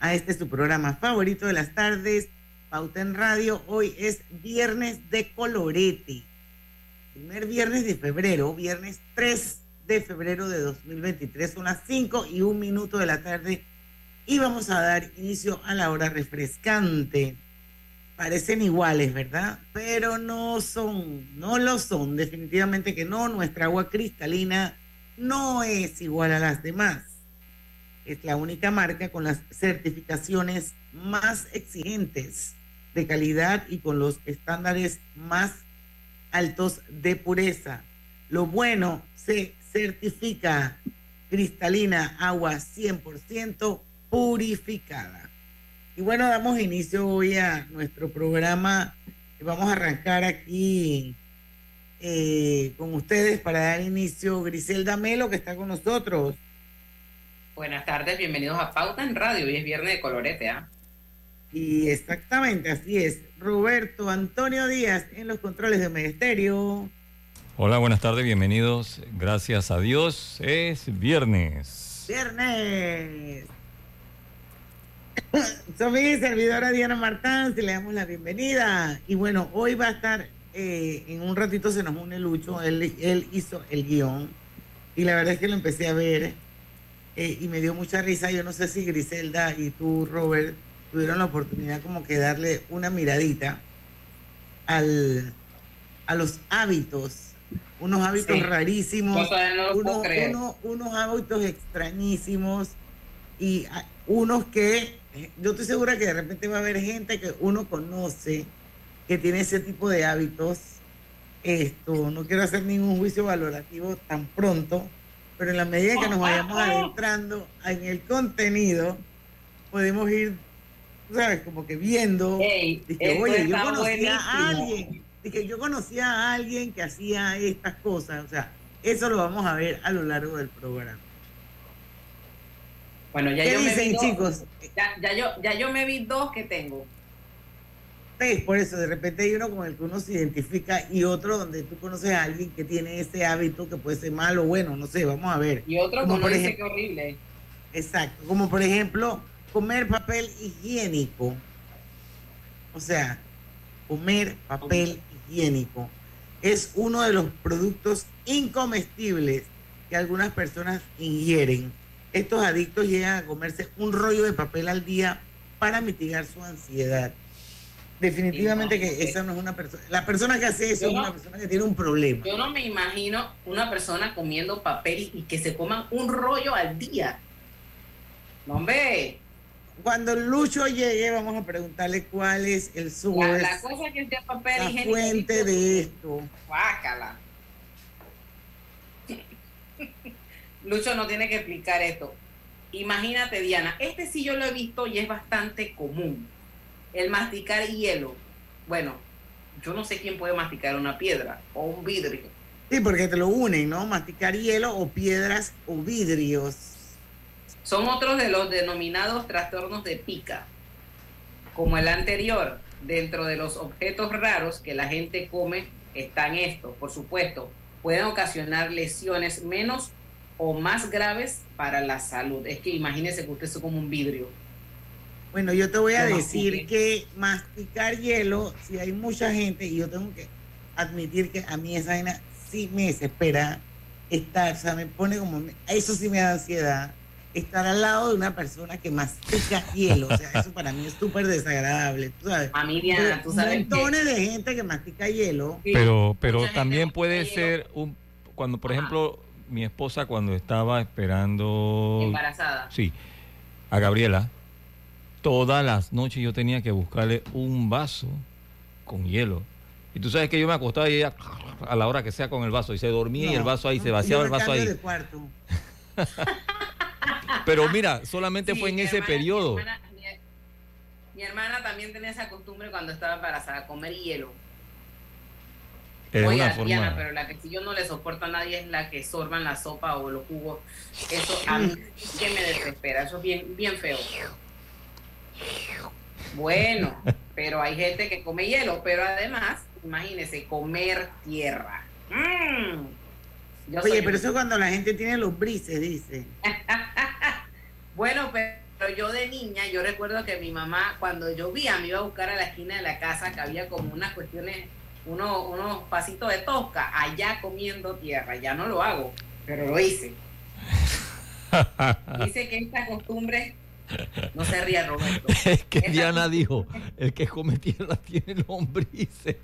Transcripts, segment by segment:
a este su programa favorito de las tardes, Pauta en Radio. Hoy es viernes de colorete. Primer viernes de febrero, viernes 3 de febrero de 2023, son las 5 y un minuto de la tarde y vamos a dar inicio a la hora refrescante. Parecen iguales, ¿verdad? Pero no son, no lo son, definitivamente que no. Nuestra agua cristalina no es igual a las demás. Es la única marca con las certificaciones más exigentes de calidad y con los estándares más altos de pureza. Lo bueno se certifica cristalina, agua 100% purificada. Y bueno, damos inicio hoy a nuestro programa. Vamos a arrancar aquí eh, con ustedes para dar inicio Griselda Melo, que está con nosotros. Buenas tardes, bienvenidos a Pauta en Radio. Hoy es viernes de colorete, ¿ah? Y exactamente, así es. Roberto Antonio Díaz en los controles de Ministerio. Hola, buenas tardes, bienvenidos. Gracias a Dios, es viernes. Viernes. Soy mi servidora Diana Martán, si le damos la bienvenida. Y bueno, hoy va a estar, eh, en un ratito se nos une Lucho, él, él hizo el guion. Y la verdad es que lo empecé a ver eh, y me dio mucha risa. Yo no sé si Griselda y tú, Robert, tuvieron la oportunidad como que darle una miradita al, a los hábitos, unos hábitos rarísimos, unos hábitos extrañísimos y unos que yo estoy segura que de repente va a haber gente que uno conoce que tiene ese tipo de hábitos. Esto, no quiero hacer ningún juicio valorativo tan pronto, pero en la medida que nos vayamos adentrando en el contenido, podemos ir, ¿sabes? Como que viendo. oye, yo conocía a alguien, que yo conocía a alguien que hacía estas cosas. O sea, eso lo vamos a ver a lo largo del programa. Bueno, ya yo me vi chicos? Ya, yo, ya yo me vi dos que tengo. Es por eso, de repente hay uno con el que uno se identifica y otro donde tú conoces a alguien que tiene ese hábito que puede ser malo o bueno, no sé, vamos a ver. Y otro como por ejemplo, que horrible. Exacto, como por ejemplo comer papel higiénico. O sea, comer papel higiénico es uno de los productos incomestibles que algunas personas ingieren estos adictos llegan a comerse un rollo de papel al día para mitigar su ansiedad. Definitivamente que esa no es una persona. La persona que hace eso es una persona que tiene un problema. Yo no me imagino una persona comiendo papel y que se coman un rollo al día. No, hombre. Cuando Lucho llegue, vamos a preguntarle cuál es el su la, cosa que papel la fuente de esto. Guácala. Lucho no tiene que explicar esto. Imagínate, Diana, este sí yo lo he visto y es bastante común. El masticar hielo. Bueno, yo no sé quién puede masticar una piedra o un vidrio. Sí, porque te lo unen, ¿no? Masticar hielo o piedras o vidrios. Son otros de los denominados trastornos de pica. Como el anterior, dentro de los objetos raros que la gente come están estos, por supuesto, pueden ocasionar lesiones menos o más graves para la salud. Es que imagínese que usted es como un vidrio. Bueno, yo te voy a decir que masticar hielo, si hay mucha gente, y yo tengo que admitir que a mí esa vaina sí me desespera estar, o sea, me pone como, eso sí me da ansiedad, estar al lado de una persona que mastica hielo, o sea, eso para mí es súper desagradable, tú sabes. A mí, Diana, tú sabes. Montones de gente que mastica hielo. pero, pero también puede ser un, cuando por ejemplo mi esposa cuando estaba esperando... Embarazada. Sí, a Gabriela, todas las noches yo tenía que buscarle un vaso con hielo. Y tú sabes que yo me acostaba y ella a la hora que sea con el vaso y se dormía y el vaso ahí se vaciaba el vaso ahí. Pero mira, solamente Sí, fue en ese hermana- periodo. Mi hermana, mi- mi hermana también tenía esa costumbre cuando estaba embarazada, comer hielo. Es Oye, una Diana, forma. pero la que sí yo no le soporto a nadie es la que sorban la sopa o los jugos. Eso a mí que me desespera. Eso es bien, bien feo. Bueno, pero hay gente que come hielo, pero además, imagínese, comer tierra. Mm. Yo Oye, un- pero eso es cuando la gente tiene los brises, dice. Bueno, pero yo de niña, yo recuerdo que mi mamá, cuando llovía, me iba a buscar a la esquina de la casa, que había como unas cuestiones, unos, unos pasitos de tosca, allá comiendo tierra. Ya no lo hago, pero lo hice. Dice que esta costumbre, no se ría Roberto, Es que Esa Diana dijo, el que come tierra tiene lombrices.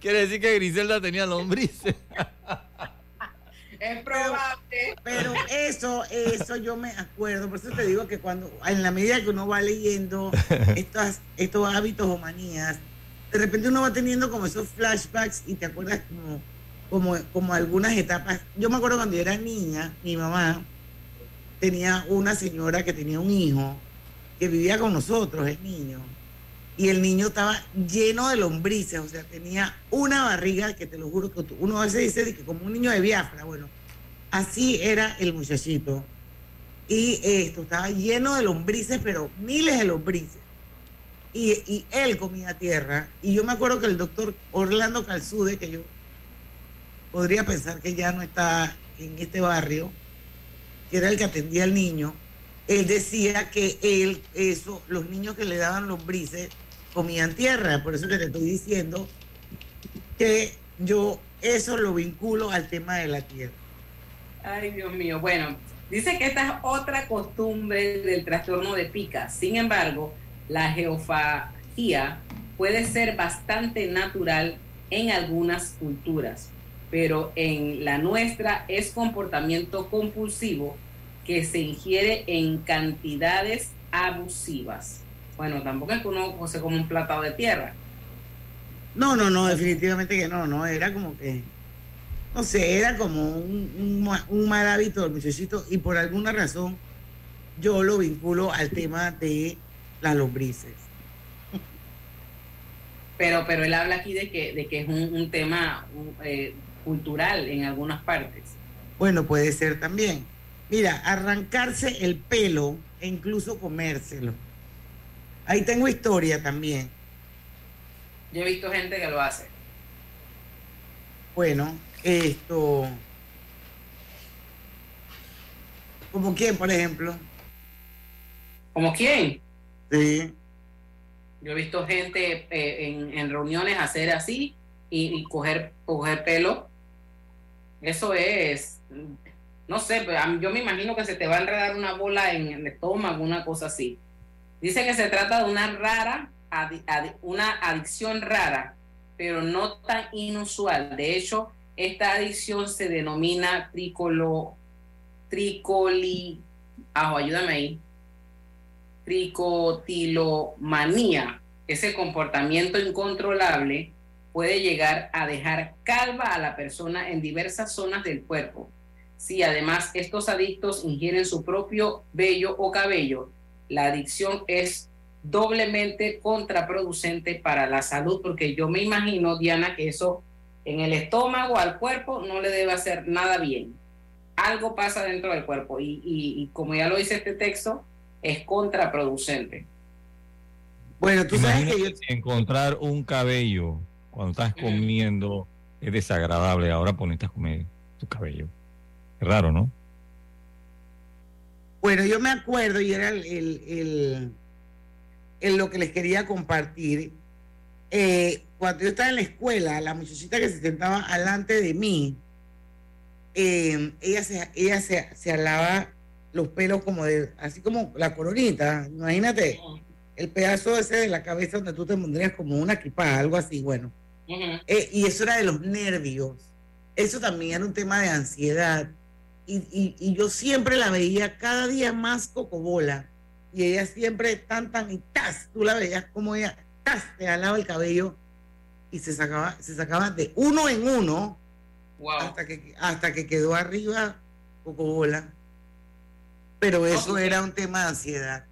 Quiere decir que Griselda tenía lombrices. es probable. Pero eso, eso yo me acuerdo, por eso te digo que cuando, en la medida que uno va leyendo estos, estos hábitos o manías, de repente uno va teniendo como esos flashbacks y te acuerdas como, como, como algunas etapas. Yo me acuerdo cuando yo era niña, mi mamá tenía una señora que tenía un hijo que vivía con nosotros, el niño, y el niño estaba lleno de lombrices, o sea, tenía una barriga que te lo juro que uno a veces dice que como un niño de Biafra, bueno, así era el muchachito. Y esto estaba lleno de lombrices, pero miles de lombrices. Y, y él comía tierra. Y yo me acuerdo que el doctor Orlando Calzude, que yo podría pensar que ya no está en este barrio, que era el que atendía al niño, él decía que él, eso, los niños que le daban lombrices comían tierra. Por eso que te estoy diciendo que yo eso lo vinculo al tema de la tierra. Ay, Dios mío. Bueno, dice que esta es otra costumbre del trastorno de pica. Sin embargo, la geofagia puede ser bastante natural en algunas culturas, pero en la nuestra es comportamiento compulsivo que se ingiere en cantidades abusivas. Bueno, tampoco es que uno se come un platado de tierra. No, no, no, definitivamente que no, no, era como que, no sé, era como un, un ma- un mal hábito del muchachito y por alguna razón yo lo vinculo al tema de las lombrices. Pero, pero él habla aquí de que, de que es un, un tema un, eh, cultural en algunas partes. Bueno, puede ser también. Mira, arrancarse el pelo e incluso comérselo. Ahí tengo historia también. Yo he visto gente que lo hace. Bueno, esto. ¿Como quién, por ejemplo? ¿Como quién? Sí. Yo he visto gente eh, en, en reuniones hacer así y, y coger, coger pelo. Eso es, no sé, pero yo me imagino que se te va a enredar una bola en el estómago, una cosa así. Dice que se trata de una rara, una adicción rara, pero no tan inusual. De hecho, esta adicción se denomina tricolo, tricoli, ayúdame ahí, tricotilomanía. Ese comportamiento incontrolable puede llegar a dejar calva a la persona en diversas zonas del cuerpo. Si además estos adictos ingieren su propio vello o cabello, la adicción es doblemente contraproducente para la salud, porque yo me imagino, Diana, que eso en el estómago, al cuerpo, no le debe hacer nada bien. Algo pasa dentro del cuerpo y, y- y como ya lo dice este texto, es contraproducente. Bueno, tú sabes que yo, Imagínate encontrar un cabello cuando estás comiendo es desagradable. Ahora ponerte a comer tu cabello. Es raro, ¿no? Bueno, yo me acuerdo y era el, el- el- lo que les quería compartir. Eh, cuando yo estaba en la escuela, la muchachita que se sentaba alante de mí, eh, ella, se, ella se, se alaba los pelos como de, así como la coronita, imagínate, el pedazo ese de la cabeza donde tú te pondrías como una equipada, algo así, bueno. Ujú. Eh, y eso era de los nervios. Eso también era un tema de ansiedad. Y, y- y yo siempre la veía cada día más cocobola. Y ella siempre tan, tan, y tas, tú la veías como ella, tas, te jalaba el cabello y se sacaba, se sacaba de uno en uno Wow. hasta que, hasta que quedó arriba cocobola. pero eso era un tema de ansiedad.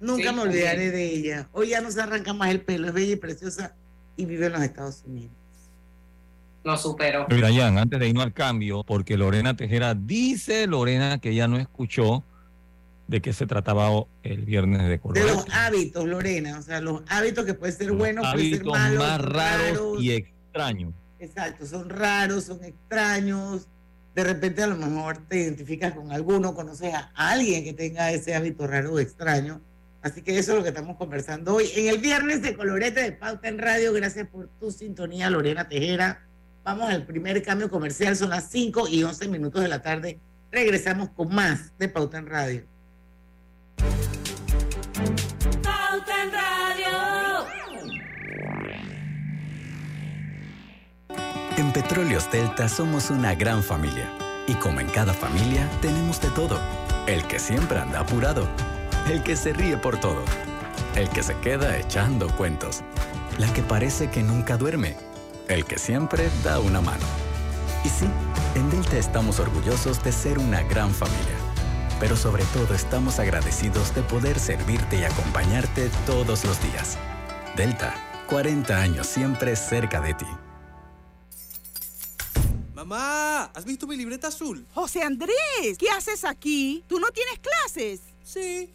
Nunca Sí, me olvidaré de ella. Hoy ya no se arranca más el pelo, es bella y preciosa y vive en los Estados Unidos. Lo superó. Mira, Jan, antes de irnos al cambio, porque Lorena Tejera dice, Lorena, que ya no escuchó de qué se trataba el viernes de De color. los hábitos, Lorena, o sea, los hábitos que pueden ser buenos, pueden ser malos, más son raros y extraños. Exacto, son raros, son extraños. De repente a lo mejor te identificas con alguno, conoces a alguien que tenga ese hábito raro o extraño. Así que eso es lo que estamos conversando hoy. En el viernes de Colorete de Pauta en Radio, gracias por tu sintonía, Lorena Tejera. Vamos al primer cambio comercial, son las 5 y 11 minutos de la tarde. Regresamos con más de Pauta en Radio. Pauta en Radio. En Petróleos Delta somos una gran familia. Y como en cada familia, tenemos de todo. El que siempre anda apurado. El que se ríe por todo. El que se queda echando cuentos. La que parece que nunca duerme. El que siempre da una mano. Y sí, en Delta estamos orgullosos de ser una gran familia. Pero sobre todo estamos agradecidos de poder servirte y acompañarte todos los días. Delta, 40 años siempre cerca de ti. Mamá, ¿has visto mi libreta azul? José Andrés, ¿qué haces aquí? ¿Tú no tienes clases? Sí,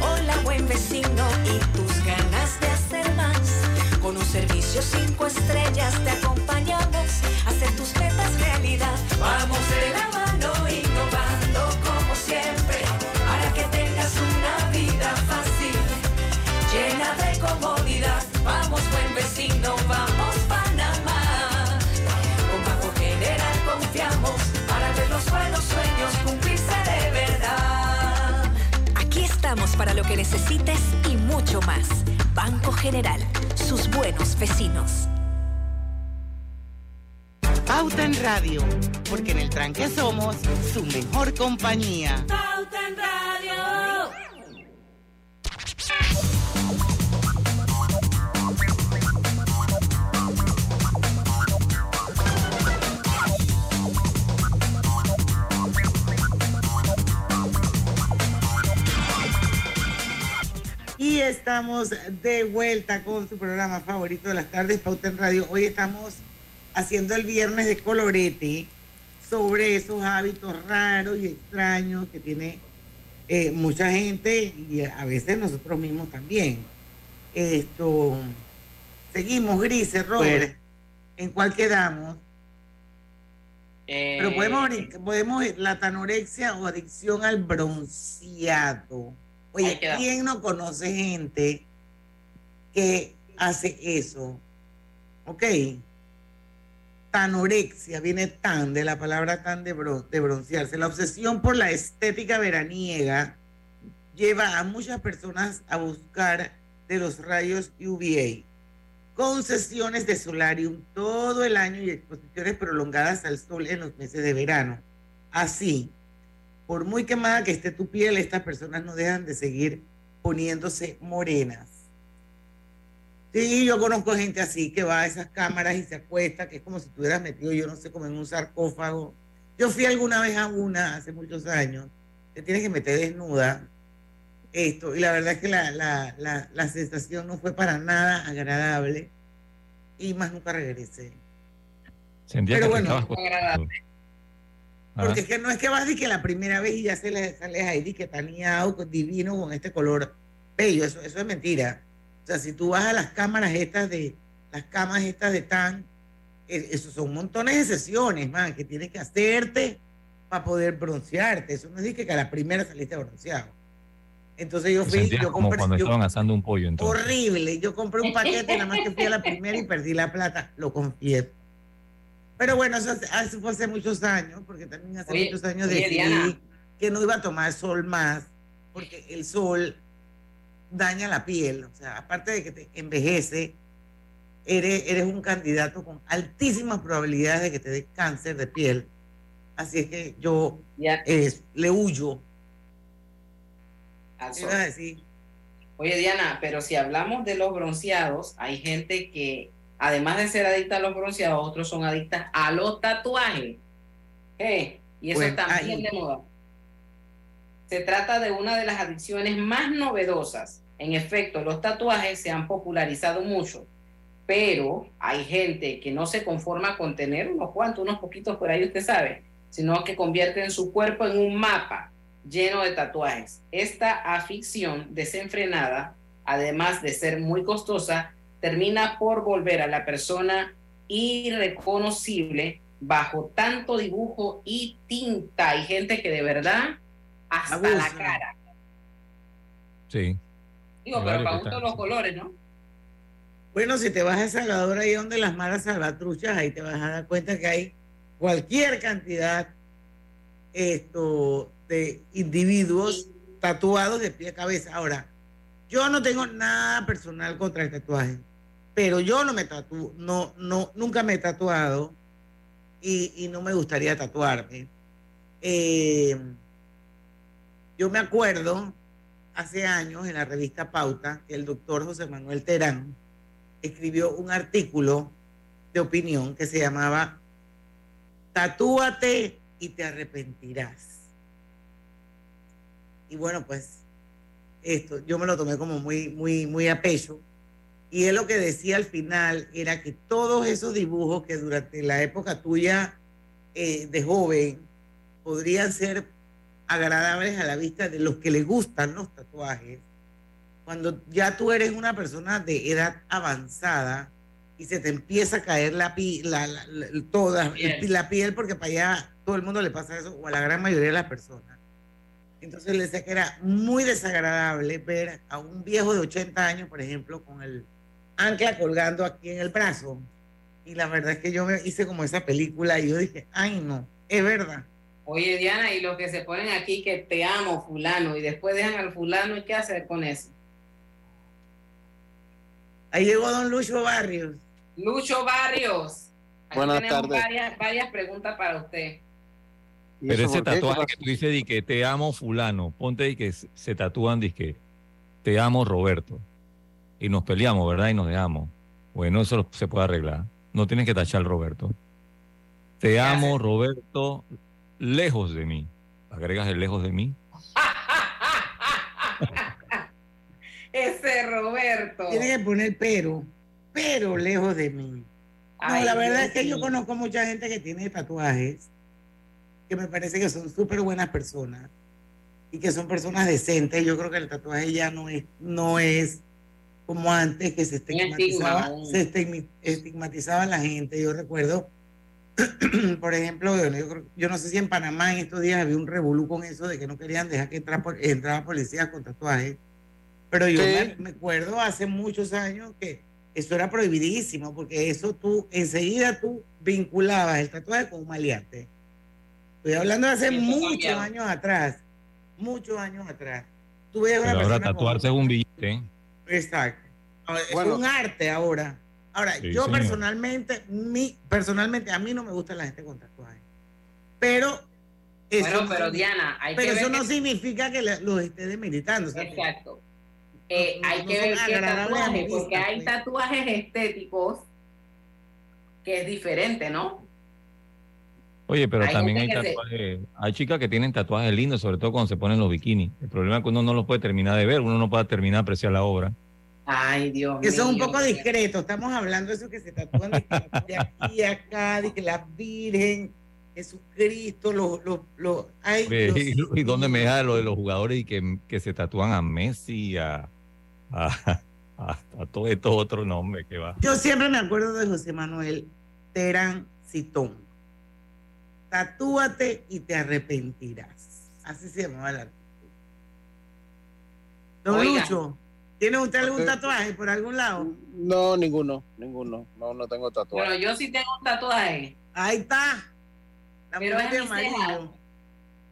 Hola, buen vecino, y tus ganas de hacer más. Con un servicio cinco estrellas te para lo que necesites y mucho más. Banco General, sus buenos vecinos. Pauta en Radio, porque en el tranque somos su mejor compañía. Pauta en Radio. Y estamos de vuelta con su programa favorito de las tardes, Pauta en Radio. Hoy estamos haciendo el viernes de colorete sobre esos hábitos raros y extraños que tiene eh, mucha gente y a veces nosotros mismos también. Esto, seguimos, Grises, Robert, ¿en cuál quedamos? Eh, Pero podemos, podemos la tanorexia o adicción al bronceado. Oye. ¿quién no conoce gente que hace eso? Ok. Tanorexia, viene tan de la palabra tan de, bron- de broncearse. La obsesión por la estética veraniega lleva a muchas personas a buscar de los rayos UVA con sesiones de solarium todo el año y exposiciones prolongadas al sol en los meses de verano. Así, por muy quemada que esté tu piel, estas personas no dejan de seguir poniéndose morenas. Sí, yo conozco gente así que va a esas cámaras y se acuesta, que es como si estuvieras metido, yo no sé, como en un sarcófago. Yo fui alguna vez a una hace muchos años, te tienes que meter desnuda, esto, y la verdad es que la, la, la, la sensación no fue para nada agradable y más nunca regresé. Sentía Pero que bueno, costando. Porque es que no es que vas y que la primera vez y ya se le sales ahí que taneado, divino con este color bello. Eso, eso es mentira. O sea, si tú vas a las cámaras estas de, las camas estas de tan, eh, eso son montones de sesiones, man, que tienes que hacerte para poder broncearte. Eso no es que a la primera saliste bronceado. Entonces yo fui, yo como cuando estaban asando un pollo. Entonces. Horrible. Yo compré un paquete, nada más que fui a la primera y perdí la plata, lo confieso. Pero bueno, eso, fue hace muchos años, porque también hace muchos años decidí que no iba a tomar sol más, porque el sol daña la piel. O sea, aparte de que te envejece, eres, eres un candidato con altísimas probabilidades de que te dé cáncer de piel. Así es que yo le huyo. Oye, Diana, pero si hablamos de los bronceados, hay gente que además de ser adicta a los bronceados, otros son adictas a los tatuajes. ¿Eh? Y eso pues, también de moda. Se trata de una de las adicciones más novedosas. En efecto, los tatuajes se han popularizado mucho, pero hay gente que no se conforma con tener unos cuantos, unos poquitos por ahí, usted sabe, sino que convierte su cuerpo en un mapa lleno de tatuajes. Esta afición desenfrenada, además de ser muy costosa, termina por volver a la persona irreconocible bajo tanto dibujo y tinta. Hay gente que de verdad hasta la cara. Sí. Digo, pero para todos los colores, ¿no? Bueno, si te vas a Salvador, ahí donde las malas salvatruchas, ahí te vas a dar cuenta que hay cualquier cantidad esto, de individuos tatuados de pie a cabeza. Ahora, yo no tengo nada personal contra el tatuaje pero yo no me tatúo, no, no, nunca me he tatuado y, no me gustaría tatuarme. Eh, yo me acuerdo hace años en la revista Pauta que el doctor José Manuel Terán escribió un artículo de opinión que se llamaba Tatúate y te arrepentirás. Y bueno, pues esto yo me lo tomé como muy, muy, muy a pecho. Y él lo que decía al final era que todos esos dibujos que durante la época tuya eh, de joven podrían ser agradables a la vista de los que le gustan los tatuajes, cuando ya tú eres una persona de edad avanzada y se te empieza a caer la, la, toda, la piel, porque para allá todo el mundo le pasa eso, o a la gran mayoría de las personas. Entonces le decía que era muy desagradable ver a un viejo de 80 años, por ejemplo, con el ancla colgando aquí en el brazo. Y la verdad es que yo me hice como esa película y yo dije, ay no, es verdad. Oye Diana, y los que se ponen aquí que te amo fulano y después dejan al fulano, ¿y qué hacer con eso? Ahí llegó don Lucho Barrios. Lucho Barrios. Buenas tenemos tardes. Varias, varias preguntas para usted. Pero ese tatuaje que tú dices que te amo fulano, ponte y que se tatúan de que te amo Roberto y nos peleamos, ¿verdad? Y nos dejamos. Bueno, eso se puede arreglar. No tienes que tachar Roberto. Te amo, Roberto, lejos de mí. ¿Agregas el lejos de mí? Ese Roberto. Tiene que poner pero, pero lejos de mí. No, la verdad es que yo conozco mucha gente que tiene tatuajes, que me parece que son súper buenas personas y que son personas decentes. Yo creo que el tatuaje ya no es, no es como antes que se estigmatizaba, se estigmatizaba la gente. Yo recuerdo, por ejemplo, yo, no sé si en Panamá en estos días había un revolú con eso de que no querían dejar que entrara, entraba policías con tatuajes. Pero yo me, acuerdo hace muchos años que eso era prohibidísimo, porque eso tú, enseguida tú vinculabas el tatuaje con un maleante. Estoy hablando de hace muchos años atrás, muchos años atrás. Tú ahora tatuarse es un billete. Exacto. Es un arte ahora. Ahora, yo personalmente, mi, personalmente, a mí no me gusta la gente con tatuajes. Pero eso, pero Diana, hay pero eso no significa que los esté demeritando. Exacto. Eh, hay que ver qué tatuajes, porque hay pues. tatuajes estéticos que es diferente, ¿no? Oye, pero también hay tatuajes, hay chicas que tienen tatuajes lindos, sobre todo cuando se ponen los bikinis. El problema es que uno no los puede terminar de ver, uno no puede terminar de apreciar la obra. Ay, Dios Que son un poco discretos. Estamos hablando de eso que se tatúan de, aquí a acá, de que la Virgen. Jesucristo, los... los, los ¿Y, dónde me da lo de los jugadores y que, que se tatúan a Messi, a, a, a, todos estos otros nombres que va? Yo siempre me acuerdo de José Manuel Terán Citón. Tatúate y te arrepentirás. Así se llamaba la Don Lucho, ¿tiene usted algún tatuaje por algún lado? No, ninguno, ninguno. No, no tengo tatuaje. Bueno, yo sí tengo un tatuaje. Ahí está. La pero es de amarillo.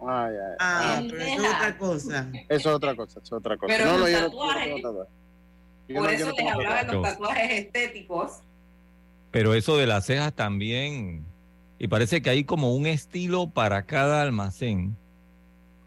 Ah, ya, ah, pero eso es otra cosa. Eso es otra cosa, es otra cosa. Pero no, los tatuajes, por eso les hablaba de los tatuajes estéticos. Pero eso de las cejas también. Y parece que hay como un estilo para cada almacén.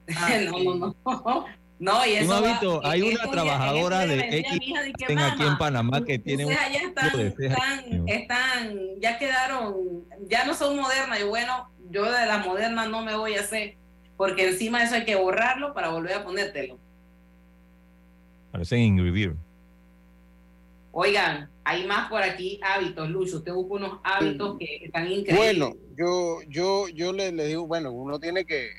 no, no, no. No, y eso hay una trabajadora de X aquí en Panamá que tiene un ya están, están, ya quedaron, ya no son modernas. Y bueno, yo de las modernas no me voy a hacer, porque encima de eso hay que borrarlo para volver a ponértelo. Parecen Ingrid Oigan, hay más por aquí hábitos, Lucho. Usted busca unos hábitos que están increíbles. Bueno, yo, yo, yo le, le digo, bueno, uno tiene que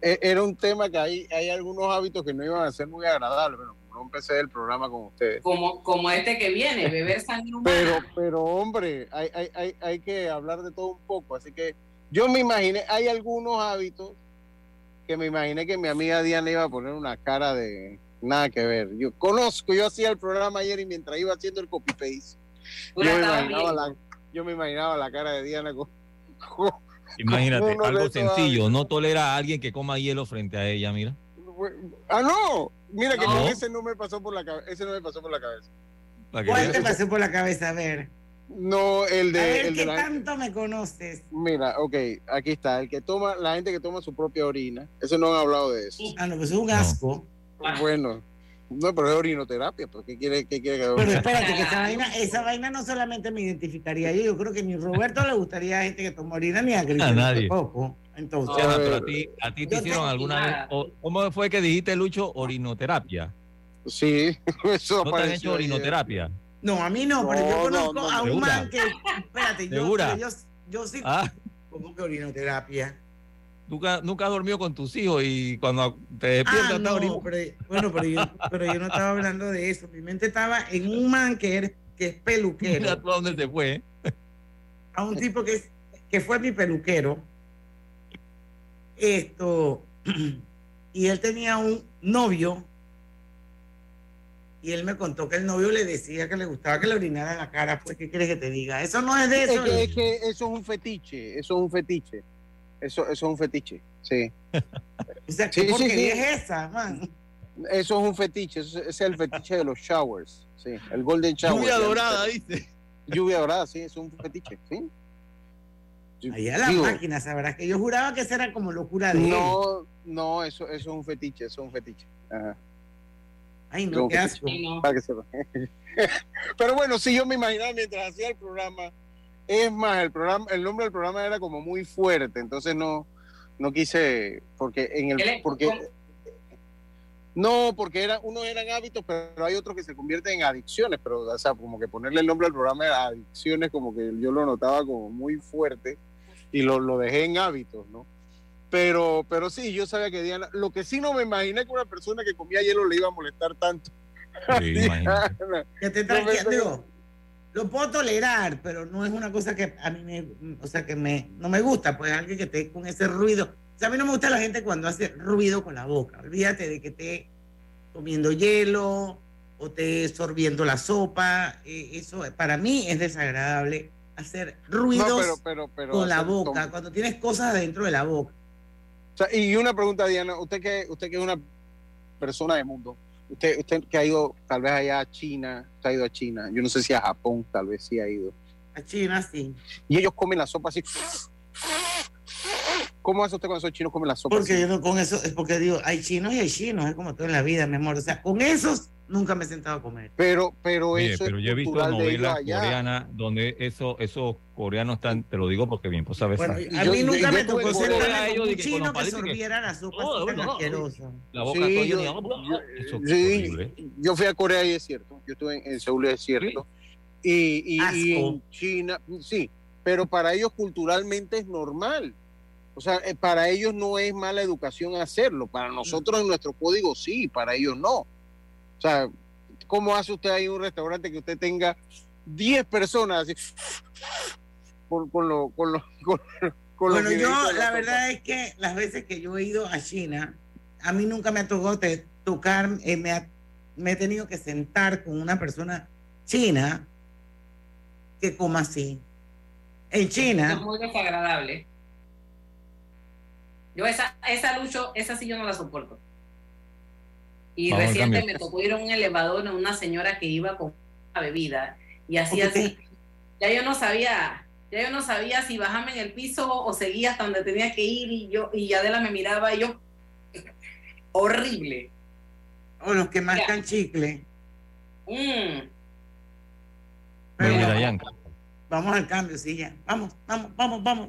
e, era un tema que hay, hay algunos hábitos que no iban a ser muy agradables. Como no empecé el programa con ustedes. Como, como este que viene, beber sangre humana. Pero, pero hombre, hay, hay, hay, hay que hablar de todo un poco. Así que yo me imaginé, hay algunos hábitos que me imaginé que mi amiga Diana iba a poner una cara de nada que ver. Yo conozco, yo hacía el programa ayer y mientras iba haciendo el copy paste, yo me, imaginaba la, yo me imaginaba la cara de Diana con Imagínate, algo sencillo, no tolera a alguien que coma hielo frente a ella, mira. Ah, no, mira que ese no me pasó por la cabeza, ese no me pasó por la cabeza. ¿Cuál te pasó por la cabeza? A ver. No, el de. A ver, el ¿qué tanto me conoces? Mira, ok, aquí está. El que toma, la gente que toma su propia orina. Eso no han hablado de eso. Ah, no, pues es un asco. Bueno, no, pero es orinoterapia, ¿por qué quiere, qué quiere que Pero espérate, que esa vaina, esa vaina no solamente me identificaría yo, yo creo que ni Roberto le gustaría a gente que toma orina ni a Cristian a nadie. tampoco. Entonces, pero a ti, a ti te hicieron alguna vez, ¿cómo fue que dijiste, Lucho, orinoterapia? Sí, eso ¿No te han hecho orinoterapia? No, a mí no, pero yo conozco a un man que, espérate, yo, yo, yo, sí, ah. ¿cómo que orinoterapia? Nunca, nunca has dormido con tus hijos y cuando te despiertas ah, no, pero, bueno, pero yo, pero yo no estaba hablando de eso. Mi mente estaba en un man que, que es peluquero. Mira dónde se fue. A un tipo que, que fue mi peluquero. Esto. Y él tenía un novio. Y él me contó que el novio le decía que le gustaba que le orinara en la cara. Pues, ¿qué quieres que te diga? Eso no es de eso. es que eso es un fetiche. Eso es un fetiche. Eso, eso es un fetiche, sí. o sea, ¿qué sí, es esa, man? Eso es un fetiche, ese es el fetiche de los showers, sí, el golden shower. Lluvia dorada, dice. Lluvia dorada, sí, es un fetiche, sí. Allá la máquina, sabrás que yo juraba que eso era como locura de No, no, eso, eso es un fetiche, eso es un fetiche. Ajá. Ay, no, qué asco. Para que sepa. Pero bueno, sí, yo me imaginaba mientras hacía el programa es más, el programa, el nombre del programa era como muy fuerte, entonces no, no quise, porque en el, porque no, porque era, unos eran hábitos, pero hay otros que se convierten en adicciones, pero o sea, como que ponerle el nombre al programa de adicciones, como que yo lo notaba como muy fuerte y lo, lo dejé en hábitos, ¿no? Pero, pero sí, yo sabía que Diana, lo que sí no me imaginé que una persona que comía hielo le iba a molestar tanto. Sí, que te lo puedo tolerar, pero no es una cosa que a mí me, o sea, que me, no me gusta, pues alguien que esté con ese ruido. O sea, a mí no me gusta la gente cuando hace ruido con la boca. Olvídate de que esté comiendo hielo o esté sorbiendo la sopa. Eh, eso para mí es desagradable hacer ruidos con la boca, cuando tienes cosas dentro de la boca. O sea, y una pregunta, Diana, usted que, usted que es una persona de mundo, Usted, usted que ha ido tal vez allá a China, usted ha ido a China, yo no sé si a Japón tal vez sí ha ido. A China sí. Y ellos comen la sopa así. ¿Cómo hace usted con esos chinos comen la sopa? Porque yo no con eso, es porque digo, hay chinos y hay chinos, es como todo en la vida, mi amor. O sea, con esos nunca me he sentado a comer. Pero, pero eso. Pero yo he visto novelas coreanas donde eso, esos coreanos están, te lo digo porque mi esposa ve bueno, A mí nunca me tocó ser un chino que sorbiera la sopa oh, tan asquerosa. La boca sí, yo, eso sí, yo fui a Corea y es cierto. Yo estuve en, Seúl y es cierto. Y, y, y en China, sí, pero para ellos culturalmente es normal O sea, eh, para ellos no es mala educación hacerlo, para nosotros en nuestro código sí, para ellos no. O sea, ¿cómo hace usted ahí un restaurante que usted tenga 10 personas así, con, con lo, con lo, con, bueno, yo la verdad es que las veces que yo he ido a China, a mí nunca me ha tocado tocar, eh, me, me he tenido que sentar con una persona china que coma así. En China. Es muy desagradable. Yo esa, esa lucho, esa sí yo no la soporto. Y reciente me tocó ir a un elevador a una señora que iba con una bebida y así así. Ya yo no sabía, ya yo no sabía si bajarme en el piso o seguía hasta donde tenía que ir y yo y Adela me miraba y yo horrible. O los que marcan chicle. Mm. vamos al cambio, sí, ya. Vamos, vamos, vamos, vamos.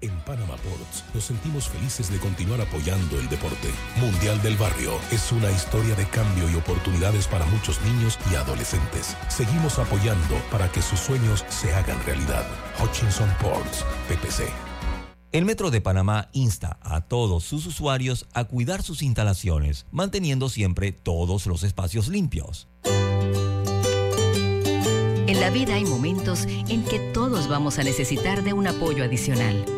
En Panama Ports nos sentimos felices de continuar apoyando el deporte. Mundial del Barrio es una historia de cambio y oportunidades para muchos niños y adolescentes. Seguimos apoyando para que sus sueños se hagan realidad. Hutchinson Ports, PPC. El Metro de Panamá insta a todos sus usuarios a cuidar sus instalaciones, manteniendo siempre todos los espacios limpios. En la vida hay momentos en que todos vamos a necesitar de un apoyo adicional.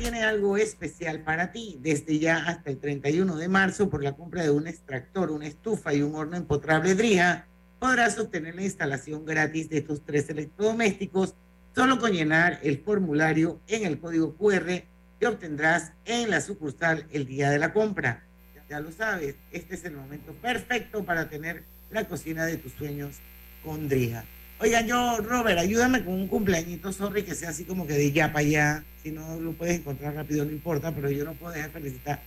Tiene algo especial para ti. Desde ya hasta el 31 de marzo, por la compra de un extractor, una estufa y un horno empotrable Drija, podrás obtener la instalación gratis de tus tres electrodomésticos solo con llenar el formulario en el código QR que obtendrás en la sucursal el día de la compra. Ya lo sabes, este es el momento perfecto para tener la cocina de tus sueños con Drija. Oigan, yo, Robert, ayúdame con un cumpleañito, sorry, que sea así como que de ya para allá. Si no lo puedes encontrar rápido, no importa, pero yo no puedo dejar felicitar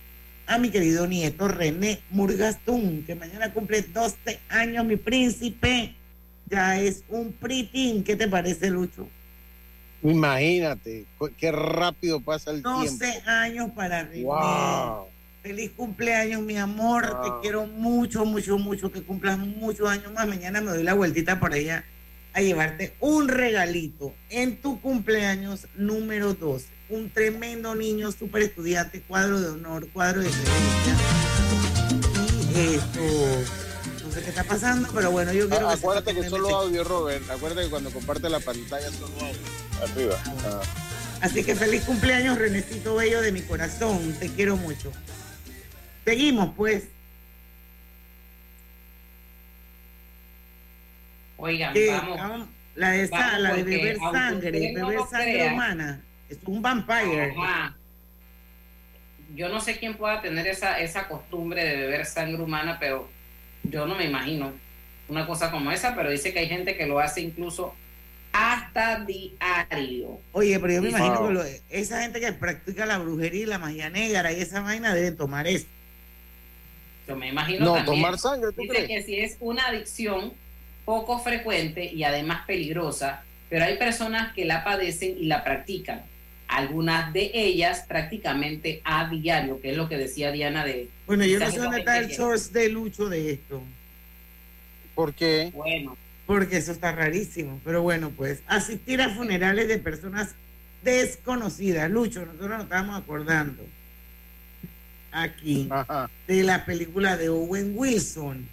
a mi querido nieto René Murgastún, que mañana cumple 12 años, mi príncipe. Ya es un pritín. ¿Qué te parece, Lucho? Imagínate, qué rápido pasa el tiempo. 12 años para René. Feliz cumpleaños, mi amor. Te quiero mucho, mucho, mucho. Que cumplas muchos años más. Mañana me doy la vueltita por allá a llevarte un regalito en tu cumpleaños número 12. Un tremendo niño, súper estudiante, cuadro de honor, cuadro de excelencia. Y esto, sé qué está pasando, pero bueno, yo quiero. Ah, acuérdate que solo audio, Robert. Acuérdate que cuando comparte la pantalla solo audio. Arriba. Ah. Así que feliz cumpleaños, Renecito Bello de mi corazón. Te quiero mucho. Seguimos, pues. Oigan, vamos. La de, la de beber sangre, beber sangre humana. Es un vampire. Yo no sé quién pueda tener esa, esa costumbre de beber sangre humana, pero yo no me imagino una cosa como esa, pero dice que hay gente que lo hace incluso hasta diario. Oye, pero yo me imagino que esa gente que practica la brujería y la magia negra y esa vaina deben tomar eso. Yo me imagino no, tomar sangre, ¿tú Dice que si es una adicción poco frecuente y además peligrosa, pero hay personas que la padecen y la practican. Algunas de ellas prácticamente a diario, que es lo que decía Diana de... Bueno, yo no sé dónde está el source de Lucho de esto. ¿Por qué? Bueno. Porque eso está rarísimo. Pero bueno, pues asistir a funerales de personas desconocidas. Lucho, nosotros nos estábamos acordando aquí de la película de Owen Wilson.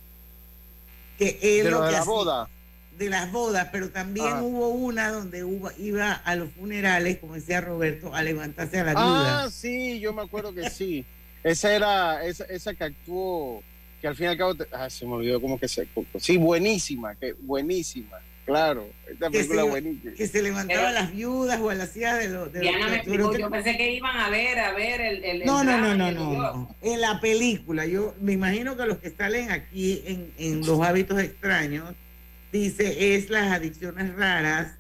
Que es de lo de la boda de las bodas, pero también ah. hubo una donde hubo, iba a los funerales, como decía Roberto, a levantarse a la viuda. Ah, sí, yo me acuerdo que sí. esa era, esa, esa que actuó, que al fin y al cabo, ah, se me olvidó cómo que se... Sí, buenísima, que buenísima. Claro, esta película que se, buenísima. Que se levantaba a las viudas o a las hijas de los... De los yo pensé que iban a ver, a ver el... el no, no, no, no, no, En la película, yo me imagino que los que salen aquí en, en Los Hábitos Extraños dice, es las adicciones raras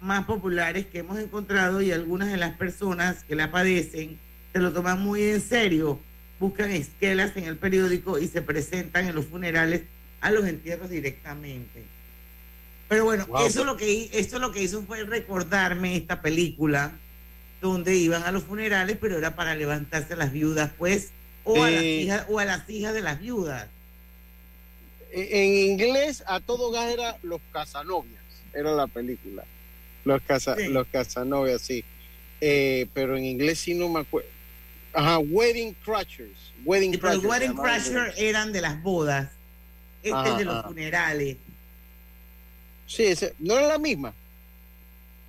más populares que hemos encontrado y algunas de las personas que la padecen se lo toman muy en serio, buscan esquelas en el periódico y se presentan en los funerales a los entierros directamente. Pero bueno, eso, lo que, eso lo que hizo fue recordarme esta película donde iban a los funerales, pero era para levantarse a las viudas, pues, o, a, las eh, hijas, o a las hijas de las viudas en inglés a todo gas era Los Casanovias, era la película. Los, casa, los Casanovias, sí. Eh, pero en inglés sí no me acuerdo. Ajá, Wedding Crashers. Wedding Crashers. Los Wedding Crashers eran de las bodas. Este es de los funerales. Sí, ese, no era la misma.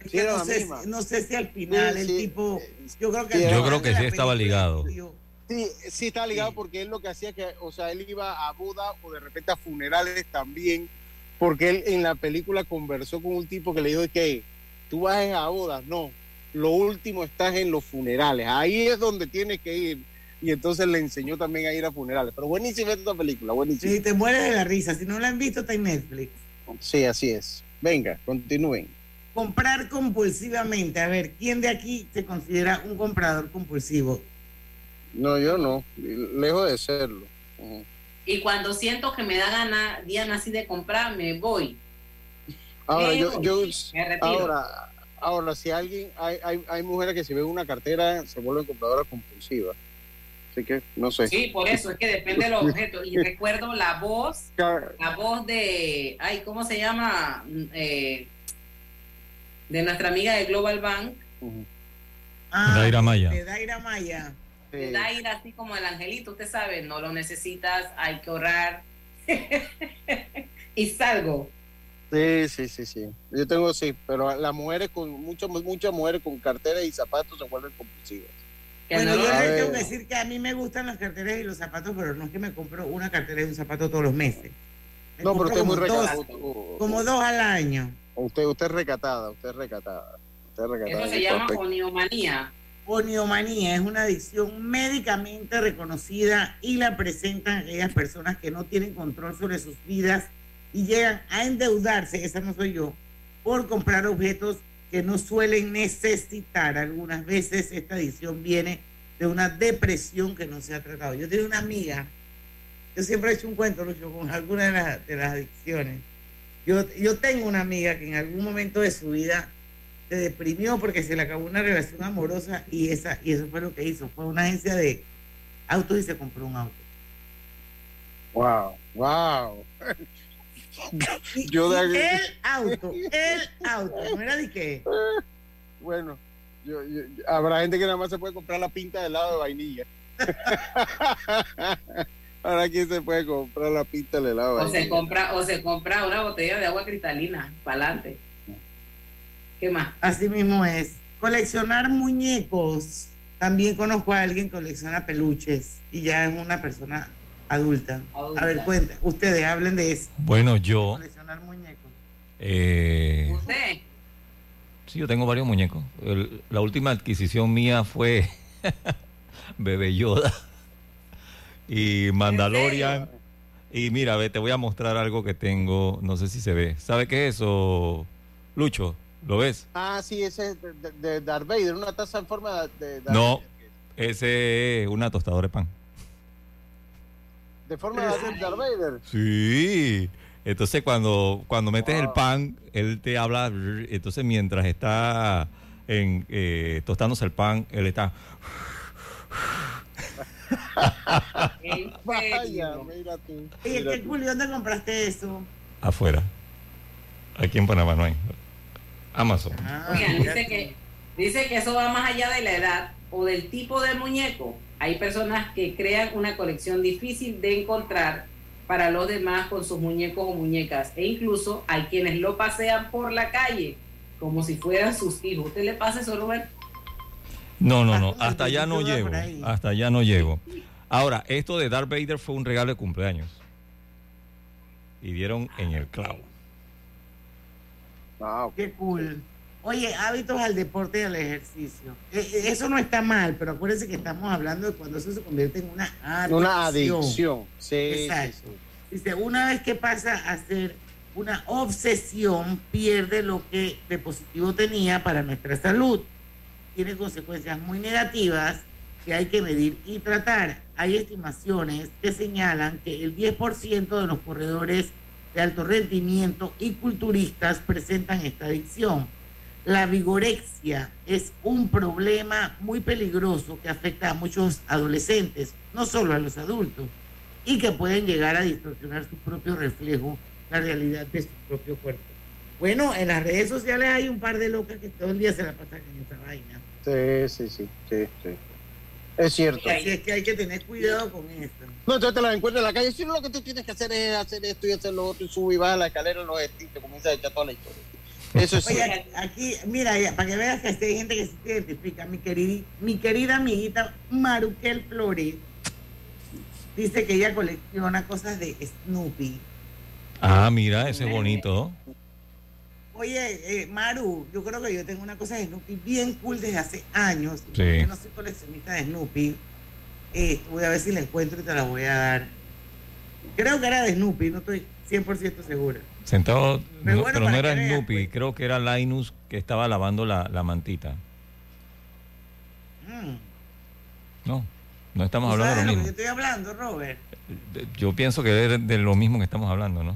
Sí era no, la sé, misma. no sé si al final el tipo. Yo creo que, yo creo que sí estaba ligado. Sí, sí está ligado porque él lo que hacía que, o sea, él iba a boda o de repente a funerales también, porque él en la película conversó con un tipo que le dijo que tú vas a bodas, no, lo último estás en los funerales, ahí es donde tienes que ir. Y entonces le enseñó también a ir a funerales. Pero buenísima esta película, buenísima. Sí, te mueres de la risa. Si no la han visto, está en Netflix. Sí, así es. Venga, continúen. Comprar compulsivamente. A ver, ¿quién de aquí se considera un comprador compulsivo? No, yo no, lejos de serlo. Y cuando siento que me da gana, Diana, así de comprar, me voy. Ahora, yo, yo ahora, ahora, si alguien, hay, hay, hay mujeres que si ven una cartera se vuelven compradoras compulsivas. Así que, no sé. Sí, por eso, es que depende del objeto. Y recuerdo la voz, la voz de, ay, ¿cómo se llama? Eh, de nuestra amiga de Global Bank. Ah, Daira Maya. De Daira Maya da ir así como el angelito, usted sabe, no lo necesitas, hay que ahorrar. y salgo. Sí, sí, sí, sí. Yo tengo sí, pero las mujeres con muchas muchas mujeres con carteras y zapatos se vuelven compulsivas. Bueno, yo les tengo que decir que a mí me gustan las carteras y los zapatos, pero no es que me compro una cartera y un zapato todos los meses. no, pero usted es muy recatado. como dos al año. Usted, usted es recatada, usted es recatada. Usted es recatada. Eso se llama oniomanía. Oniomanía es una adicción médicamente reconocida y la presentan aquellas personas que no tienen control sobre sus vidas y llegan a endeudarse, esa no soy yo, por comprar objetos que no suelen necesitar. Algunas veces esta adicción viene de una depresión que no se ha tratado. Yo tengo una amiga, yo siempre he hecho un cuento, Lucho, con alguna de, las adicciones. Yo, yo tengo una amiga que en algún momento de su vida se deprimió porque se le acabó una relación amorosa y esa y eso fue lo que hizo. Fue una agencia de autos y se compró un auto. Wow, wow. yo El auto, el auto, no era de qué. Bueno, yo, habrá gente que nada más se puede comprar la pinta del lado de vainilla. Ahora quién se puede comprar la pista del helado. O se compra, o se compra una botella de agua cristalina, para adelante. ¿Qué más? Así mismo es. Coleccionar muñecos. También conozco a alguien que colecciona peluches y ya es una persona adulta. A ver, cuenta, ustedes hablen de eso. Bueno, yo. Coleccionar muñecos. Eh, ¿Usted? Sí, yo tengo varios muñecos. El- la última adquisición mía fue Bebé Yoda y Mandalorian. Y mira, ve, te voy a mostrar algo que tengo, no sé si se ve. ¿Sabe qué es eso, Lucho? ¿Lo ves? Ah, sí, ese es de, de, de Darth Vader, una taza en forma de, de Darth No, Vader. ese es una tostadora de pan. De forma de Darth Vader. Sí. Entonces cuando, cuando metes el pan, él te habla, entonces mientras está en, eh, tostándose el pan, él está... Vaya, mira tú. Oye, mira qué tú. cool, ¿dónde compraste eso? afuera. Aquí en Panamá no hay. Amazon. Ah, Oigan, dice que, dice que eso va más allá de la edad o del tipo de muñeco. Hay personas que crean una colección difícil de encontrar para los demás con sus muñecos o muñecas. E incluso hay quienes lo pasean por la calle como si fueran sus hijos. ¿Usted le pasa eso, Robert? No, no, no. Hasta allá no llego. Hasta allá no llego. Ahora, esto de Darth Vader fue un regalo de cumpleaños. Y dieron en el clavo. Wow. Qué cool. Oye, hábitos al deporte y al ejercicio. Eh, eh, Eso no está mal, pero acuérdense que estamos hablando de cuando eso se convierte en una adicción. Una adicción. Sí, Exacto. sí, sí. Dice, una vez que pasa a ser una obsesión, pierde lo que de positivo tenía para nuestra salud. Tiene consecuencias muy negativas que hay que medir y tratar. Hay estimaciones que señalan que el 10% de los corredores de alto rendimiento y culturistas presentan esta adicción. La vigorexia es un problema muy peligroso que afecta a muchos adolescentes, no solo a los adultos, y que pueden llegar a distorsionar su propio reflejo, la realidad de su propio cuerpo. Bueno, en las redes sociales hay un par de locas que todo el día se la pasan en esa vaina. Sí, sí, sí, sí, sí. Es cierto. Así es que hay que tener cuidado con esto. No, entonces te las encuentras en la calle. Si no, lo que tú tienes que hacer es hacer esto y hacer lo otro, y sube y baja la escalera, los estilos, comienza a echar toda la historia. Eso es Oye, aquí, mira, ya, para que veas que hay gente que se identifica, mi querida, mi querida amiguita Maruquel Flores dice que ella colecciona cosas de Snoopy. Ah, mira, ese es bonito. Oye, eh, Maru, yo creo que yo tengo una cosa de Snoopy bien cool desde hace años. Sí. Yo no soy coleccionista de Snoopy. Eh, voy a ver si la encuentro y te la voy a dar. Creo que era de Snoopy, no estoy 100% segura. Sentado, Pero no, bueno, pero no para era Snoopy, pues. creo que era Linus que estaba lavando la, la mantita. Mm. No, no estamos ¿Tú hablando de lo que yo mismo. estoy hablando, Robert? Yo pienso que es de lo mismo que estamos hablando, ¿no?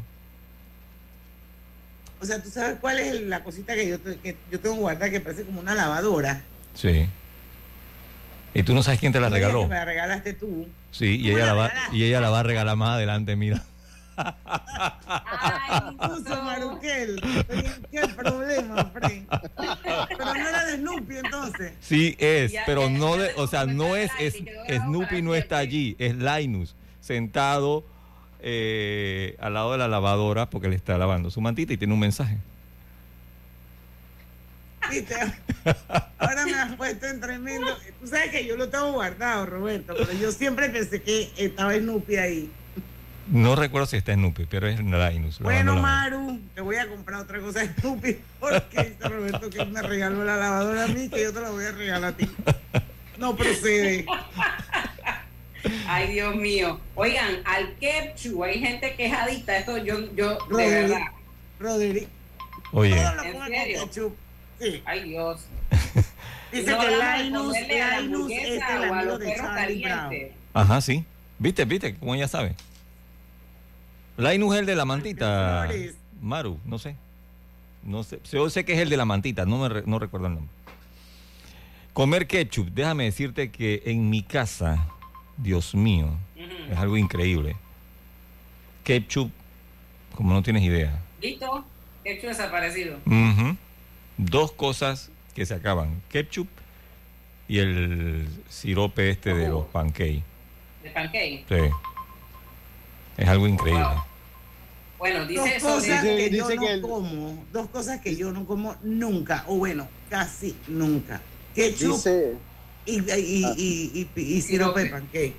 O sea, ¿tú sabes cuál es la cosita que yo, que yo tengo guardada que parece como una lavadora? Sí. ¿Y tú no sabes quién te la regaló? me la regalaste tú. Sí, y ¿Tú me ella, la la va, y ella la va a regalar más adelante, mira. Puso Maruquel. Oye, ¿Qué problema, Fred? Pero no era de Snoopy entonces. Sí es, Ya, pero ya, no de, o sea, no es, es Snoopy no está allí, es Linus sentado eh, al lado de la lavadora porque le está lavando su mantita y tiene un mensaje. ¿Viste? Ahora me has puesto en tremendo. Tú sabes que yo lo tengo guardado, Roberto, pero yo siempre pensé que estaba Snoopy ahí. No recuerdo si está Snoopy, pero es Linus. lavando Bueno, la- Maru, te voy a comprar otra cosa de Snoopy porque dice Roberto que él me regaló la lavadora a mí que yo te la voy a regalar a ti. No procede. Ay, Dios mío. Oigan, al ketchup, hay gente que es adicta esto. Yo, yo, de verdad. Roderick. Oye, ¿En serio? Sí. Ay, Dios. Dice No que Linus, la Linus es el amigo de Charlie Brown. ajá, sí. ¿Viste, viste? Como ella sabe. Linus es el de la mantita. Maru, no sé. No sé. Yo sé que es el de la mantita, no, me no recuerdo el nombre. Comer ketchup, déjame decirte que en mi casa, Dios mío, es algo increíble. Ketchup, como no tienes idea. ¿Listo? Ketchup desaparecido. Dos cosas que se acaban. Ketchup y el sirope este de los pancakes. De pancake. Sí. Es algo increíble. Bueno, dice dos eso. Cosas que dice yo que no el- como, dos cosas que yo no como nunca, o bueno, casi nunca. Ketchup Dice, y, y, Ah. y, y, y sirope de pancake.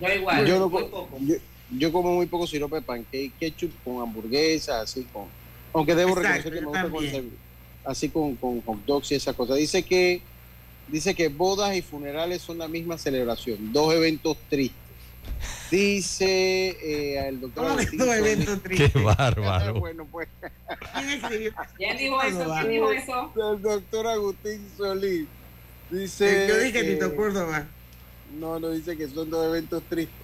Yo igual, yo, no muy co- poco. yo, yo como muy poco sirope de pancake, ketchup con hamburguesas, así con. Aunque debo Exacto, reconocer que me gusta con así con, con hot dogs y esas cosas. Dice que dice que bodas y funerales son la misma celebración, dos eventos tristes. Dice eh, el doctor ¿Cómo que Agustín eventos tristes? Qué bárbaro. bueno, pues. ¿Quién dijo eso? ¿Quién dijo eso? El doctor Agustín Solís. Dice. Yo dije eh, Tito Córdoba. No, no dice que son dos eventos tristes.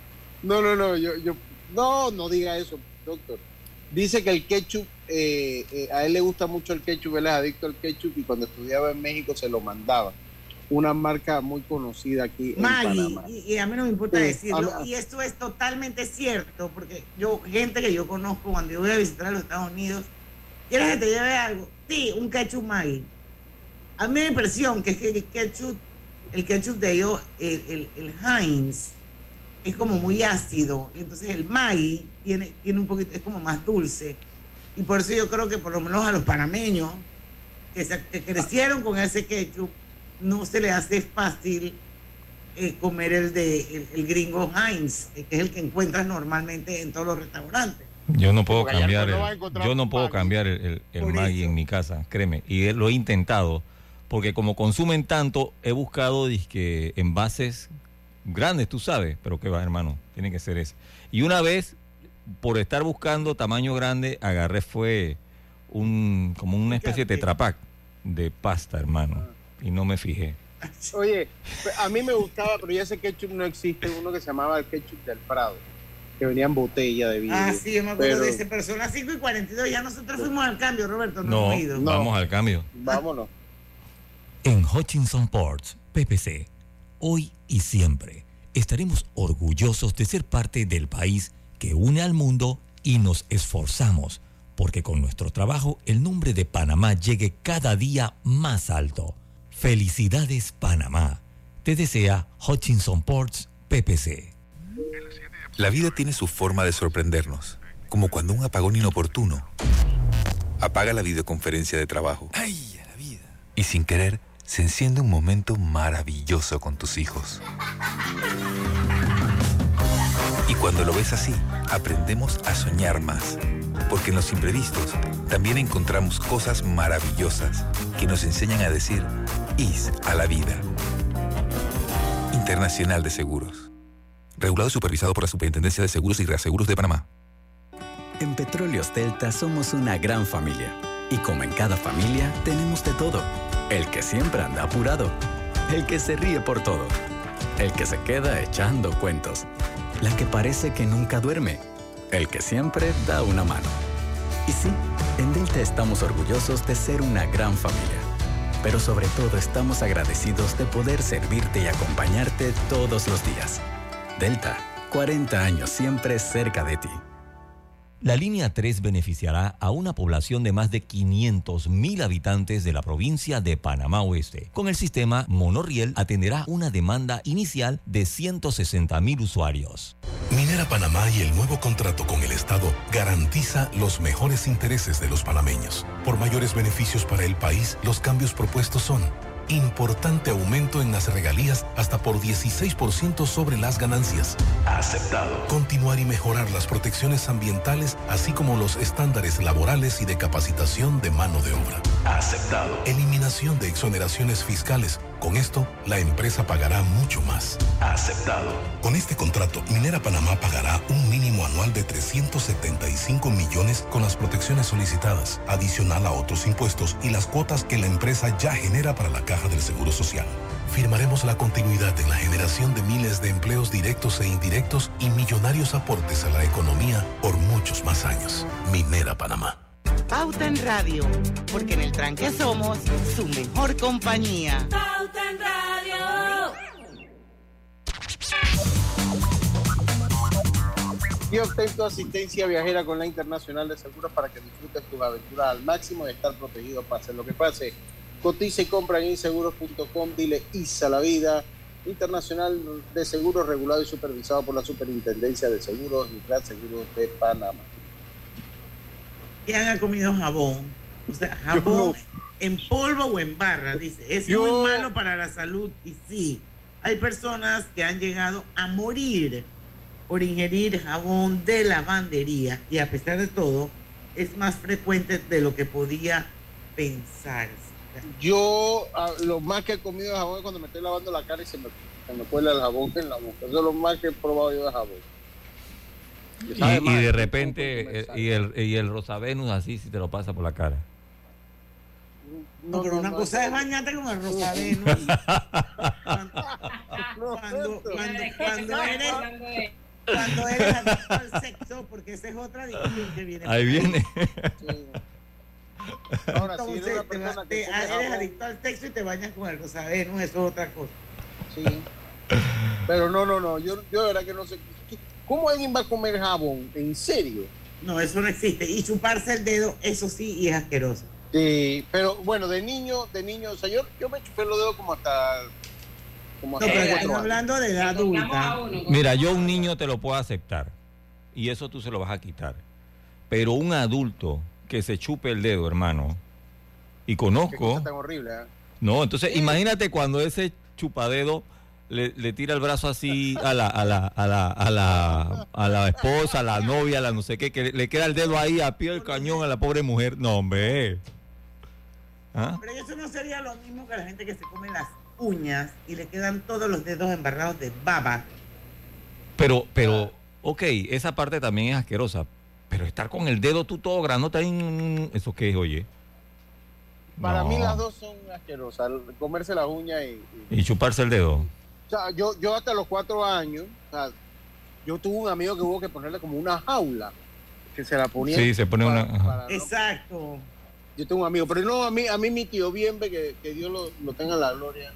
No, no, no, yo, yo, no, no diga eso, doctor. Dice que el ketchup, eh, eh, a él le gusta mucho el ketchup, él es adicto al ketchup y cuando estudiaba en México se lo mandaba. Una marca muy conocida aquí en Maggie, Panamá. y, y a mí no me importa Sí, decirlo, a- y esto es totalmente cierto, porque yo, gente que yo conozco cuando yo voy a visitar a los Estados Unidos, ¿quieres que te lleve algo? Sí, un ketchup Maggie. A mí me da impresión que es que el ketchup, el ketchup de ellos, el, el, el Heinz, es como muy ácido, entonces el Maggie tiene, tiene un poquito, es como más dulce, y por eso yo creo que por lo menos a los panameños, que, se- que crecieron con ese ketchup, no se le hace fácil eh, comer el de el, el gringo Heinz, eh, que es el que encuentras normalmente en todos los restaurantes. Yo no puedo Porque cambiar, no el- yo no puedo Maggi. cambiar el, el, el Por Maggi eso. en mi casa, créeme. Y lo he intentado, porque como consumen tanto, he buscado dizque, envases grandes, tú sabes, pero que va, hermano, tiene que ser ese. Y una vez, por estar buscando tamaño grande, agarré fue un como una especie de tetrapac de pasta, hermano, y no me fijé. Oye, a mí me gustaba, pero ya ese ketchup no existe, uno que se llamaba el ketchup del Prado, que venía en botella de vidrio. Ah, sí, yo me acuerdo Pero- de ese, pero son las 5 y 42, ya nosotros fuimos al cambio, Roberto, no, No, hemos ido. vamos al cambio. Vámonos. En Hutchinson Ports, PPC, hoy y siempre estaremos orgullosos de ser parte del país que une al mundo y nos esforzamos porque con nuestro trabajo el nombre de Panamá llegue cada día más alto. Felicidades Panamá. Te desea Hutchinson Ports, PPC. La vida tiene su forma de sorprendernos, como cuando un apagón inoportuno apaga la videoconferencia de trabajo. ¡Ay, a la vida! Y sin querer, se enciende un momento maravilloso con tus hijos. Y cuando lo ves así, aprendemos a soñar más. Porque en los imprevistos también encontramos cosas maravillosas que nos enseñan a decir IS a la vida. Internacional de Seguros. Regulado y supervisado por la Superintendencia de Seguros y Reaseguros de Panamá. En Petróleos Delta somos una gran familia. Y como en cada familia, tenemos de todo. El que siempre anda apurado. El que se ríe por todo. El que se queda echando cuentos. La que parece que nunca duerme. El que siempre da una mano. Y sí, en Delta estamos orgullosos de ser una gran familia. Pero sobre todo estamos agradecidos de poder servirte y acompañarte todos los días. Delta, 40 años siempre cerca de ti. La línea 3 beneficiará a una población de más de 500 mil habitantes de la provincia de Panamá Oeste. Con el sistema Monorriel atenderá una demanda inicial de 160 mil usuarios. Minera Panamá y el nuevo contrato con el Estado garantiza los mejores intereses de los panameños. Por mayores beneficios para el país, los cambios propuestos son importante aumento en las regalías hasta por 16% sobre las ganancias. Aceptado. Continuar y mejorar las protecciones ambientales, así como los estándares laborales y de capacitación de mano de obra. Aceptado. Eliminación de exoneraciones fiscales. Con esto, la empresa pagará mucho más. Aceptado. Con este contrato, Minera Panamá pagará un mínimo anual de 375 millones con las protecciones solicitadas, adicional a otros impuestos y las cuotas que la empresa ya genera para la caja del Seguro Social. Firmaremos la continuidad en la generación de miles de empleos directos e indirectos y millonarios aportes a la economía por muchos más años. Minera Panamá. Pauta en Radio, porque en el tranque somos su mejor compañía. Pauta en Radio. Y obtén tu asistencia viajera con la Internacional de Seguros para que disfrutes tus aventuras al máximo y estar protegido pase lo que pase. Cotiza y compra en inseguros.com, dile ISA la vida. internacional de seguros regulado y supervisado por la Superintendencia de Seguros y Seguros de Panamá. ¿Quién ha comido jabón? O sea, jabón en polvo o en barra, dice. Es muy malo para la salud y sí, hay personas que han llegado a morir por ingerir jabón de lavandería y a pesar de todo es más frecuente de lo que podía pensar. Yo lo más que he comido de jabón es cuando me estoy lavando la cara y se me, cuela el jabón en la boca. Eso es lo más que he probado yo de jabón. Y, de repente, eh, y el, y el Rosavenus así si te lo pasa por la cara. No, pero una cosa es bañarte con el Rosavenus. cuando, cuando, cuando, eres cuando eres adicto al sexo, porque esa es otra adicción que viene. Ahí viene. Ahora, Entonces, si eres, persona te, eres adicto al sexo y te bañas con el Rosavenus, eso es otra cosa. Sí. Pero no, no, no, yo, yo de verdad que no sé. ¿Cómo alguien va a comer jabón? ¿En serio? No, eso no existe. Y chuparse el dedo, eso sí, y es asqueroso. Sí, pero bueno, de niño, de niño, o sea, yo, yo me chupé los dedos como hasta no, pero estamos hablando de edad adulta. Mira, yo un niño te lo puedo aceptar y eso tú se lo vas a quitar. Pero un adulto que se chupe el dedo, hermano, y conozco. Tan horrible, ¿eh? No, entonces imagínate cuando ese chupadedo le, le, tira el brazo así a la, a la, a la, a la, a la esposa, a la novia, a la no sé qué, que le queda el dedo ahí a pie del cañón a la pobre mujer. No, hombre. ¿Ah? Pero eso no sería lo mismo que la gente que se come las uñas y le quedan todos los dedos embarrados de baba. Pero, pero, ok, esa parte también es asquerosa. Pero estar con el dedo tú todo grandote ahí, ¿eso qué es, oye? Para mí las dos son asquerosas, comerse las uñas y, y... chuparse el dedo. O sea, yo, yo hasta los cuatro años, o sea, yo tuve un amigo que hubo que ponerle como una jaula, que se la ponía. Sí, se pone una... Exacto. Yo tengo un amigo, pero no, a mí, a mí mi tío Bienve, que, que Dios lo, lo tenga en la gloria,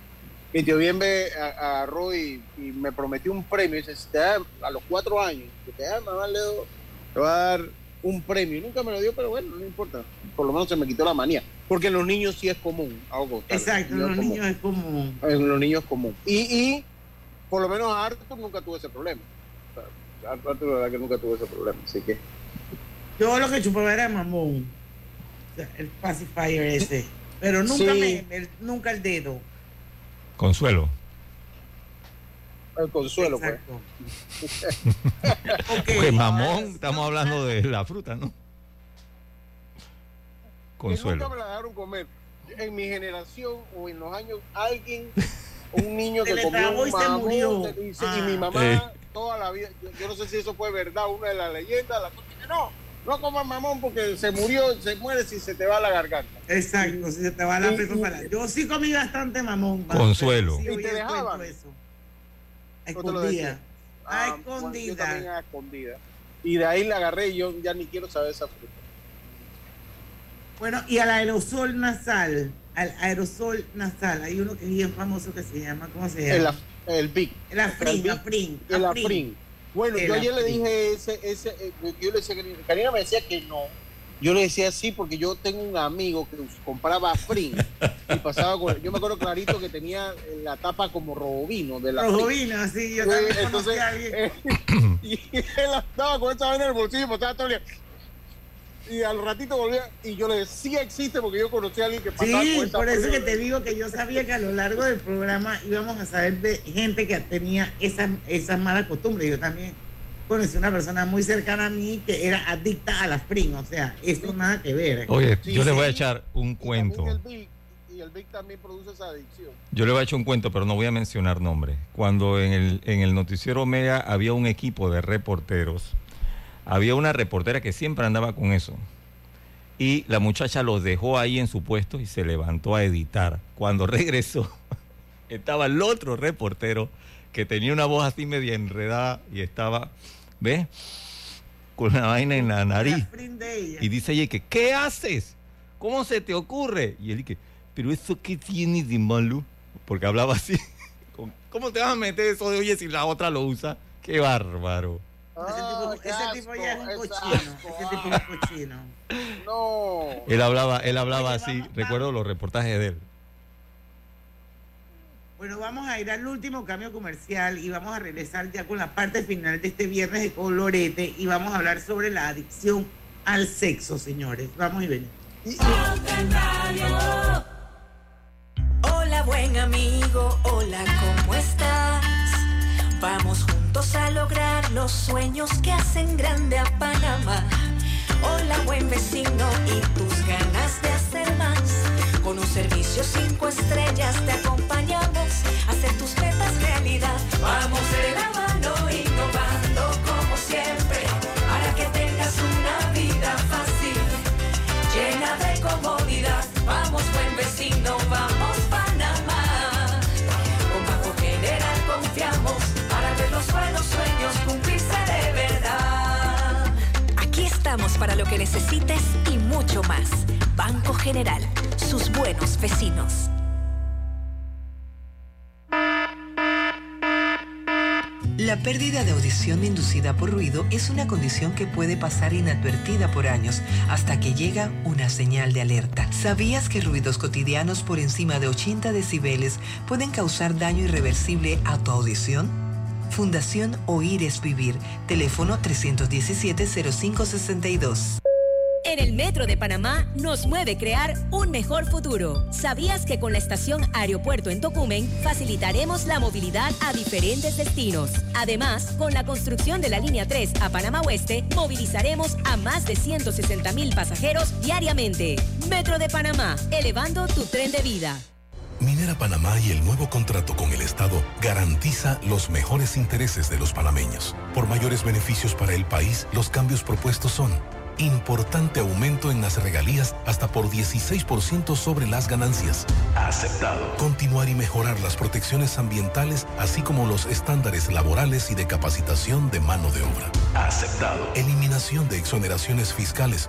mi tío Bienve agarró y, y, me prometió un premio. Dice, si te da, a los cuatro años, que te da mamá Ledo, te va a dar un premio. Nunca me lo dio, pero bueno, no importa. Por lo menos se me quitó la manía. Porque en los niños sí es común. Algo, Exacto, en los niños es común. En los niños es común. Y, y por lo menos a Arthur nunca tuve ese problema. O Arthur, la verdad que nunca tuve ese problema. Así que. Yo lo que chupaba era mamón. el pacifier ese. Pero nunca, me, el, nunca el dedo. Consuelo. El consuelo, pues. okay, mamón, estamos hablando de la fruta, ¿no? Consuelo. nunca me la dejaron comer. En mi generación o en los años, alguien, un niño que comió un mamón, y, ah. mi mamá eh. toda la vida, yo, no sé si eso fue verdad, una de las leyendas, la cosa que no, no comas mamón porque se murió, se muere si se te va la garganta. Exacto, si se te va la presa Yo sí comí bastante mamón. Consuelo. ¿Y te dejaban? Eso. Escondida. A ah, escondida. Yo escondida. Y de ahí la agarré y yo ya ni quiero saber esa fruta. Bueno, y al aerosol nasal, al aerosol nasal, hay uno que es bien famoso que se llama, ¿cómo se llama? El, el BIC. El afrin, el afrin. El afrin. Bueno, yo ayer le dije ese, ese, eh, yo le decía Karina me decía que no. Yo le decía sí porque yo tengo un amigo que compraba Frin y pasaba con Yo me acuerdo clarito que tenía la tapa como robovino de la Robovino, sí, yo también Entonces, a eh, y él estaba con esa vaina en el bolsillo y pasaba todo el día. Y al ratito volvía y yo le decía existe porque yo conocí a alguien que pasaba sí, por eso que te digo que yo sabía que a lo largo del programa íbamos a saber de gente que tenía esas esa malas costumbres. Yo también conocí una persona muy cercana a mí que era adicta a la spring, o sea, eso nada que ver. Oye, yo le voy a echar un cuento. Y el, Big, también produce esa adicción. Yo le voy a echar un cuento, pero no voy a mencionar nombres. Cuando en el, en el noticiero media había un equipo de reporteros había una reportera que siempre andaba con eso. Y la muchacha los dejó ahí en su puesto y se levantó a editar. Cuando regresó, estaba el otro reportero que tenía una voz así media enredada y estaba, ¿ves? Con una vaina en la nariz. Y dice ella que, ¿qué haces? ¿Cómo se te ocurre? Y él dice, pero eso qué tiene de malo? Porque hablaba así. ¿Cómo te vas a meter eso de oye si la otra lo usa? Qué bárbaro ese, tipo, ya es un cochino. Ese tipo es un cochino. No. Él hablaba, él hablaba así. Recuerdo los reportajes de él. Bueno, vamos a ir al último cambio comercial y vamos a regresar ya con la parte final de este viernes de colorete y vamos a hablar sobre la adicción al sexo, señores. Vamos y venimos. Hola, buen amigo, hola, ¿cómo estás? Vamos juntos a lograr los sueños que hacen grande a Panamá. Hola, buen vecino, y tus ganas de hacer más. Con un servicio cinco estrellas te acompañamos para lo que necesites y mucho más. Banco General, sus buenos vecinos. La pérdida de audición inducida por ruido es una condición que puede pasar inadvertida por años hasta que llega una señal de alerta. ¿Sabías que ruidos cotidianos por encima de 80 decibeles pueden causar daño irreversible a tu audición? Fundación Oír es Vivir. Teléfono 317-0562. En el Metro de Panamá nos mueve crear un mejor futuro. ¿Sabías que con la estación Aeropuerto en Tocumen facilitaremos la movilidad a diferentes destinos? Además, con la construcción de la línea 3 a Panamá Oeste, movilizaremos a más de 160 mil pasajeros diariamente. Metro de Panamá, elevando tu tren de vida. Minera Panamá y el nuevo contrato con el Estado garantiza los mejores intereses de los panameños. Por mayores beneficios para el país, los cambios propuestos son importante aumento en las regalías hasta por 16% sobre las ganancias. Aceptado. Continuar y mejorar las protecciones ambientales, así como los estándares laborales y de capacitación de mano de obra. Aceptado. Eliminación de exoneraciones fiscales.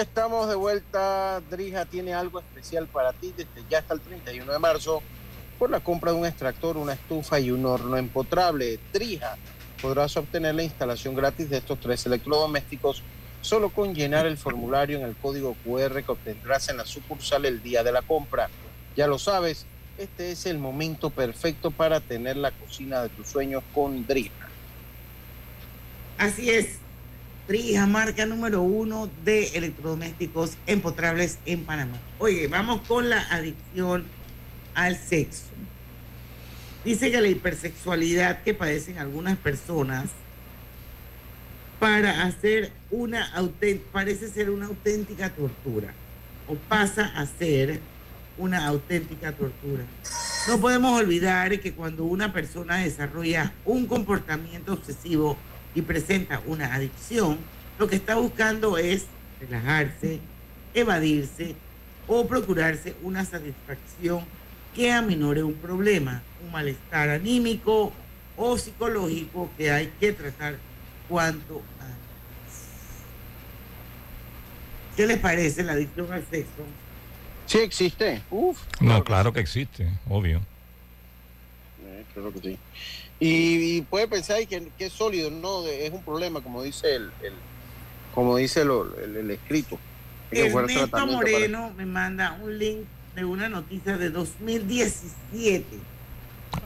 Estamos de vuelta. Drija tiene algo especial para ti desde ya hasta el 31 de marzo por la compra de un extractor, una estufa y un horno empotrable. Drija podrás obtener la instalación gratis de estos tres electrodomésticos solo con llenar el formulario en el código QR que obtendrás en la sucursal el día de la compra. Ya lo sabes, este es el momento perfecto para tener la cocina de tus sueños con Drija. Así es. Drija, marca número uno de electrodomésticos empotrables en Panamá. Oye, vamos con la adicción al sexo. Dice que la hipersexualidad que padecen algunas personas para hacer una parece ser una auténtica tortura o pasa a ser una auténtica tortura. No podemos olvidar que cuando una persona desarrolla un comportamiento obsesivo y presenta una adicción, lo que está buscando es relajarse, evadirse o procurarse una satisfacción que aminore un problema, un malestar anímico o psicológico que hay que tratar cuanto antes. ¿Qué les parece la adicción al sexo? Sí existe. Uf, no, claro que existe, obvio. Eh, claro que sí. Y, puede pensar que, que, es sólido, no, es un problema, como dice el, el como dice el, el, escrito. Ernesto Moreno me manda un link de una noticia de 2017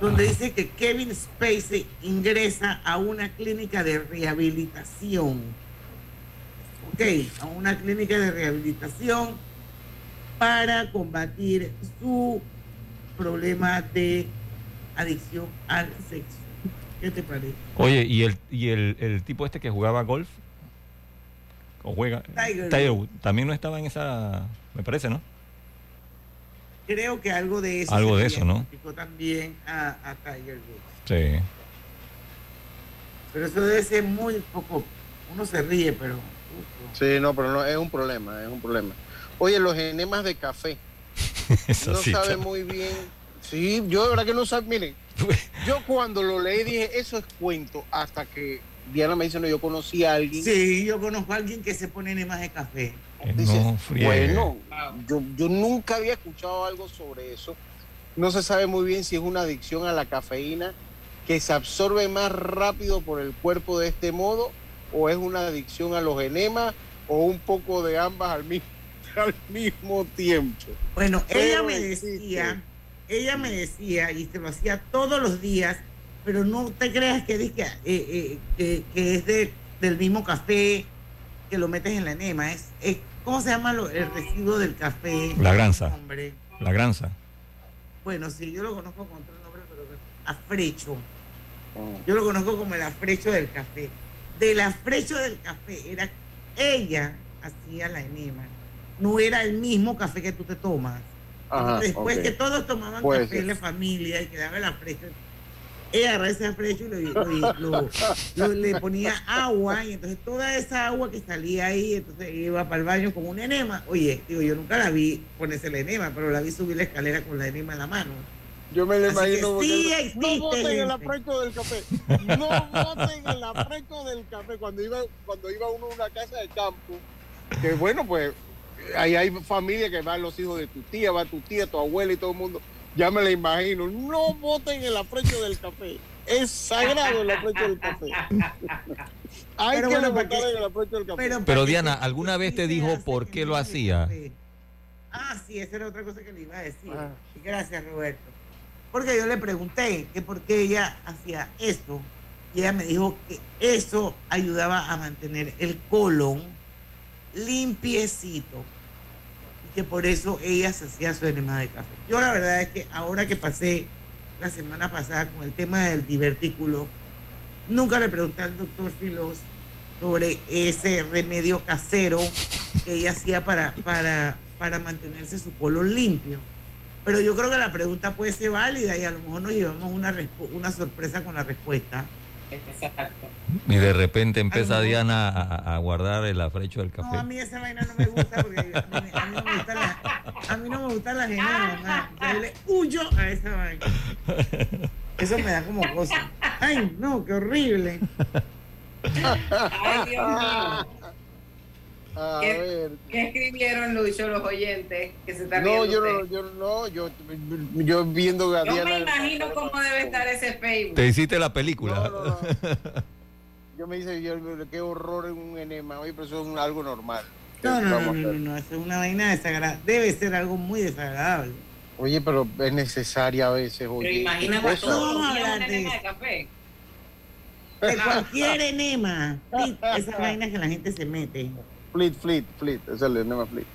donde dice que Kevin Spacey ingresa a una clínica de rehabilitación. Ok, a una clínica de rehabilitación para combatir su problema de adicción al sexo. ¿Qué te parece? Oye, ¿y el, y el, el tipo este que jugaba golf? ¿O juega? Tiger Woods. También no estaba en esa, me parece, ¿no? Creo que algo de eso. Algo de eso, ¿no? también a, a Tiger Woods. Sí. Pero eso debe ser muy poco. Uno se ríe, pero. Sí, no, pero no, es un problema, es un problema. Oye, los enemas de café. Eso no sí, sabe muy bien. Sí, yo de verdad que no sabe. Miren, yo cuando lo leí dije, eso es cuento, hasta que Diana me dice, no, yo conocí a alguien. Sí, yo conozco a alguien que se pone enemas de café. Dice, No, bueno, yo, yo nunca había escuchado algo sobre eso. No se sabe muy bien si es una adicción a la cafeína que se absorbe más rápido por el cuerpo de este modo o es una adicción a los enemas o un poco de ambas al mismo, al mismo tiempo. Bueno, Pero ella me existe. decía, ella me decía, y se lo hacía todos los días, pero no te creas que, eh, eh, que, que es de, del mismo café que lo metes en la enema. Es, es- ¿Cómo se llama lo- el residuo del café? La granza. Hombre. La granza. Bueno, sí, yo lo conozco con otro nombre, pero afrecho. Oh. Yo lo conozco como el afrecho del café. Del afrecho del café era ella hacía la enema. No era el mismo café que tú te tomas. Ajá, Después que todos tomaban Puede café en la familia y quedaba el afrecho, ella agarraba ese afrecho y lo- lo- lo- lo- le ponía agua y entonces toda esa agua que salía ahí, entonces iba para el baño con un enema. Oye, digo, yo nunca la vi ponerse la enema, pero la vi subir la escalera con la enema en la mano. Yo me lo Así imagino. sí no- existe, no voten el gente. afrecho del café. No voten el afrecho del café. Cuando iba, cuando iba uno a una casa de campo, que bueno, pues ahí hay familia que van los hijos de tu tía, va tu tía, tu abuela y todo el mundo. Ya me la imagino. No voten el afrecho del café. Es sagrado el afrecho del café. Hay Pero que bueno, levantar porque- el afrecho del café. Pero Diana, ¿alguna vez te dijo por qué lo hacía? Ah, sí, esa era otra cosa que le iba a decir. Y Gracias, Roberto. Porque yo le pregunté que por qué ella hacía esto. Y ella me dijo que eso ayudaba a mantener el colon limpiecito. Y que por eso ella se hacía su enema de café. Yo la verdad es que ahora que pasé la semana pasada con el tema del divertículo, nunca le pregunté al doctor Filos sobre ese remedio casero que ella hacía para, para, para mantenerse su colon limpio. Pero yo creo que la pregunta puede ser válida y a lo mejor nos llevamos una, una sorpresa con la respuesta. Exacto. Y de repente empieza Diana a, a guardar el afrecho del No, a café. mí esa vaina no me gusta porque a mí, a mí no me gustan las, a mí no me gustan las. Yo le huyo a esa vaina. Eso me da como cosa. Ay, no, qué horrible. Ay, Dios mío. A ¿Qué, ver. qué escribieron, Lucho, los oyentes que se están No, yo no, yo no, yo, yo viendo a Yo Diana. me imagino cómo debe estar ese Facebook. Te hiciste la película. Yo me dice, yo, qué horror en un enema, oye, pero eso es un- algo normal. No, no, no, no, no, es una vaina desagradable. Debe ser algo muy desagradable. Oye, pero es necesaria a veces, oye. Pero a todos hablar de enema de eso. café. De cualquier enema. Sí, Esa vaina que la gente se mete. Fleet, fleet, fleet, es el enema fleet.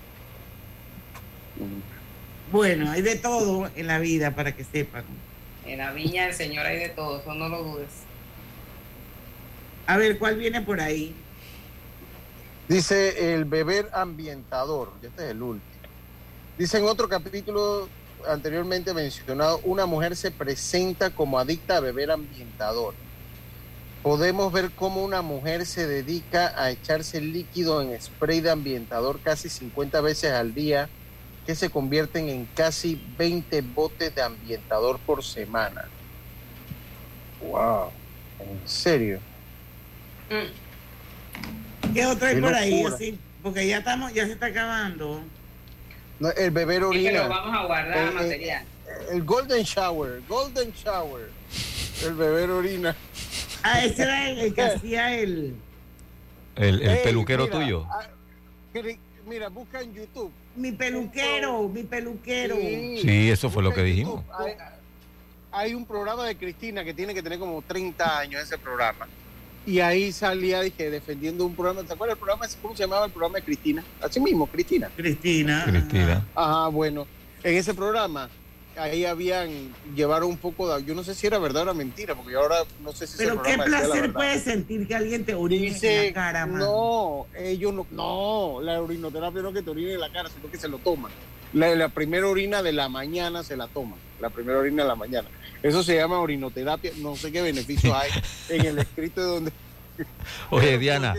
Bueno, hay de todo en la vida para que sepan. En la viña del Señor hay de todo, eso no lo dudes. A ver, ¿cuál viene por ahí? Dice el beber ambientador, este es el último. Dice en otro capítulo anteriormente mencionado, una mujer se presenta como adicta a beber ambientador. Podemos ver cómo una mujer se dedica a echarse líquido en spray de ambientador casi 50 veces al día, que se convierten en casi 20 botes de ambientador por semana. Wow, en serio. ¿Qué otro hay Qué por ahí? Así, porque ya estamos, ya se está acabando. No, el beber orina. pero vamos a guardar Eh, eh, material. El golden shower, golden shower. El beber orina. Ah, ese era el, el que hacía el. El, el Ey, peluquero mira, tuyo. ah, Mira, busca en YouTube. Mi peluquero, mi peluquero. Sí, eso fue lo que dijimos. Hay, hay un programa de Cristina que tiene que tener como 30 años ese programa. y ahí salía dije, defendiendo un programa. ¿Te acuerdas el programa? ¿Cómo se llamaba el programa de Cristina? Así mismo, Cristina. Cristina. Cristina. Ajá, bueno. En ese programa, ahí habían, llevaron un poco de, yo no sé si era verdad o era mentira, porque ahora no sé si Pero qué placer puede sentir que alguien te orine en la cara, man. No, ellos no, no, la orinoterapia no que te orine en la cara, sino que se lo toman. La, la primera orina de la mañana se la toman, la primera orina de la mañana. Eso se llama orinoterapia, no sé qué beneficios hay en el escrito de donde... Oye, Diana,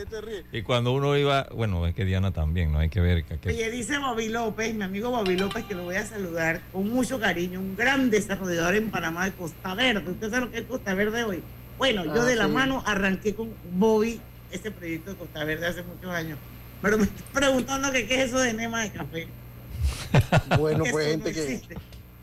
y cuando uno iba, bueno, es que Diana también, no hay que ver. Que, Oye, dice Bobby López, mi amigo Bobby López, que lo voy a saludar con mucho cariño, un gran desarrollador en Panamá de Costa Verde. ¿Usted sabe lo que es Costa Verde hoy? Bueno, yo Ah, de la sí. mano arranqué con Bobby ese proyecto de Costa Verde hace muchos años. Pero me estoy preguntando que qué es eso de enema de café. Bueno, pues no gente que...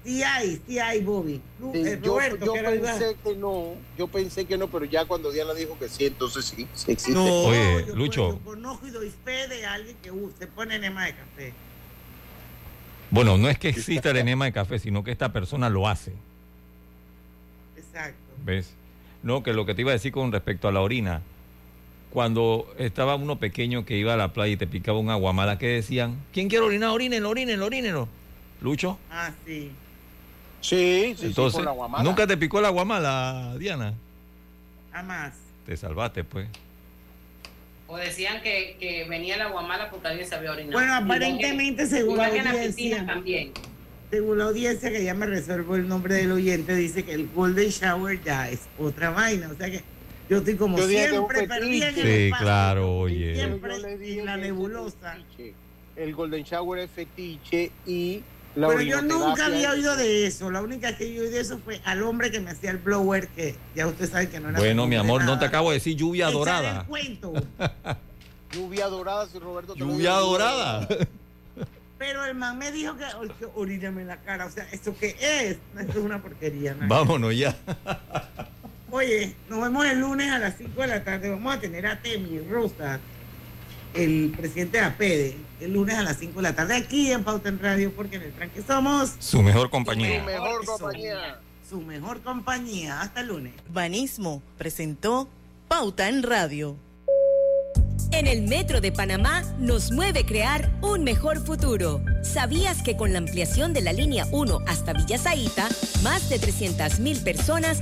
Sí hay, sí hay, Bobby. Sí, eh, yo, Roberto, yo que pensé que no, yo pensé que no, pero ya cuando Diana dijo que sí, entonces sí, sí existe. No, Oye, yo, Lucho. yo conozco y doy fe de alguien que uh, se pone enema de café. Bueno, no es que exista el enema de café, sino que esta persona lo hace. Exacto. ¿Ves? No, que lo que te iba a decir con respecto a la orina, cuando estaba uno pequeño que iba a la playa y te picaba un aguamala, ¿qué decían? ¿Quién quiere orinar? Orínenlo, orínenlo, orínenlo. Lucho. Ah, sí. Sí, sí, Entonces, sí, con la guamala. ¿nunca te picó el aguamala, Diana? Jamás. Te salvaste, pues. O decían que, que venía la guamala porque alguien se había orinado. Bueno, aparentemente, según la audiencia. También. Según la audiencia, que ya me reservo el nombre del oyente, dice que el Golden Shower ya es otra vaina. O sea que yo estoy como Yo siempre perdida en el Sí, espacio, claro, oye. Siempre en la nebulosa. El Golden Shower es fetiche y la Pero yo nunca había oído de eso. La única que yo oí de eso fue al hombre que me hacía el blower, que ya usted sabe que no era. Bueno, mi amor, no te acabo de decir lluvia Echar dorada. el cuento. Lluvia dorada, si Roberto te lo Lluvia dorada. Pero el man me dijo que, "Ay, que oríname en la cara. O sea, ¿eso qué es? Esto es una porquería. ¿no? Vámonos ya. Oye, nos vemos el lunes a las 5 de la tarde. Vamos a tener a Temi Rosa, el presidente de APEDE, el lunes a las 5 de la tarde aquí en Pauta en Radio, porque en el tranque somos Su mejor compañía. Su mejor compañía. su mejor compañía. Hasta el lunes. Banismo presentó Pauta en Radio. En el Metro de Panamá nos mueve crear un mejor futuro. ¿Sabías que con la ampliación de la línea 1 hasta Villa Zaita, más de 300.000 personas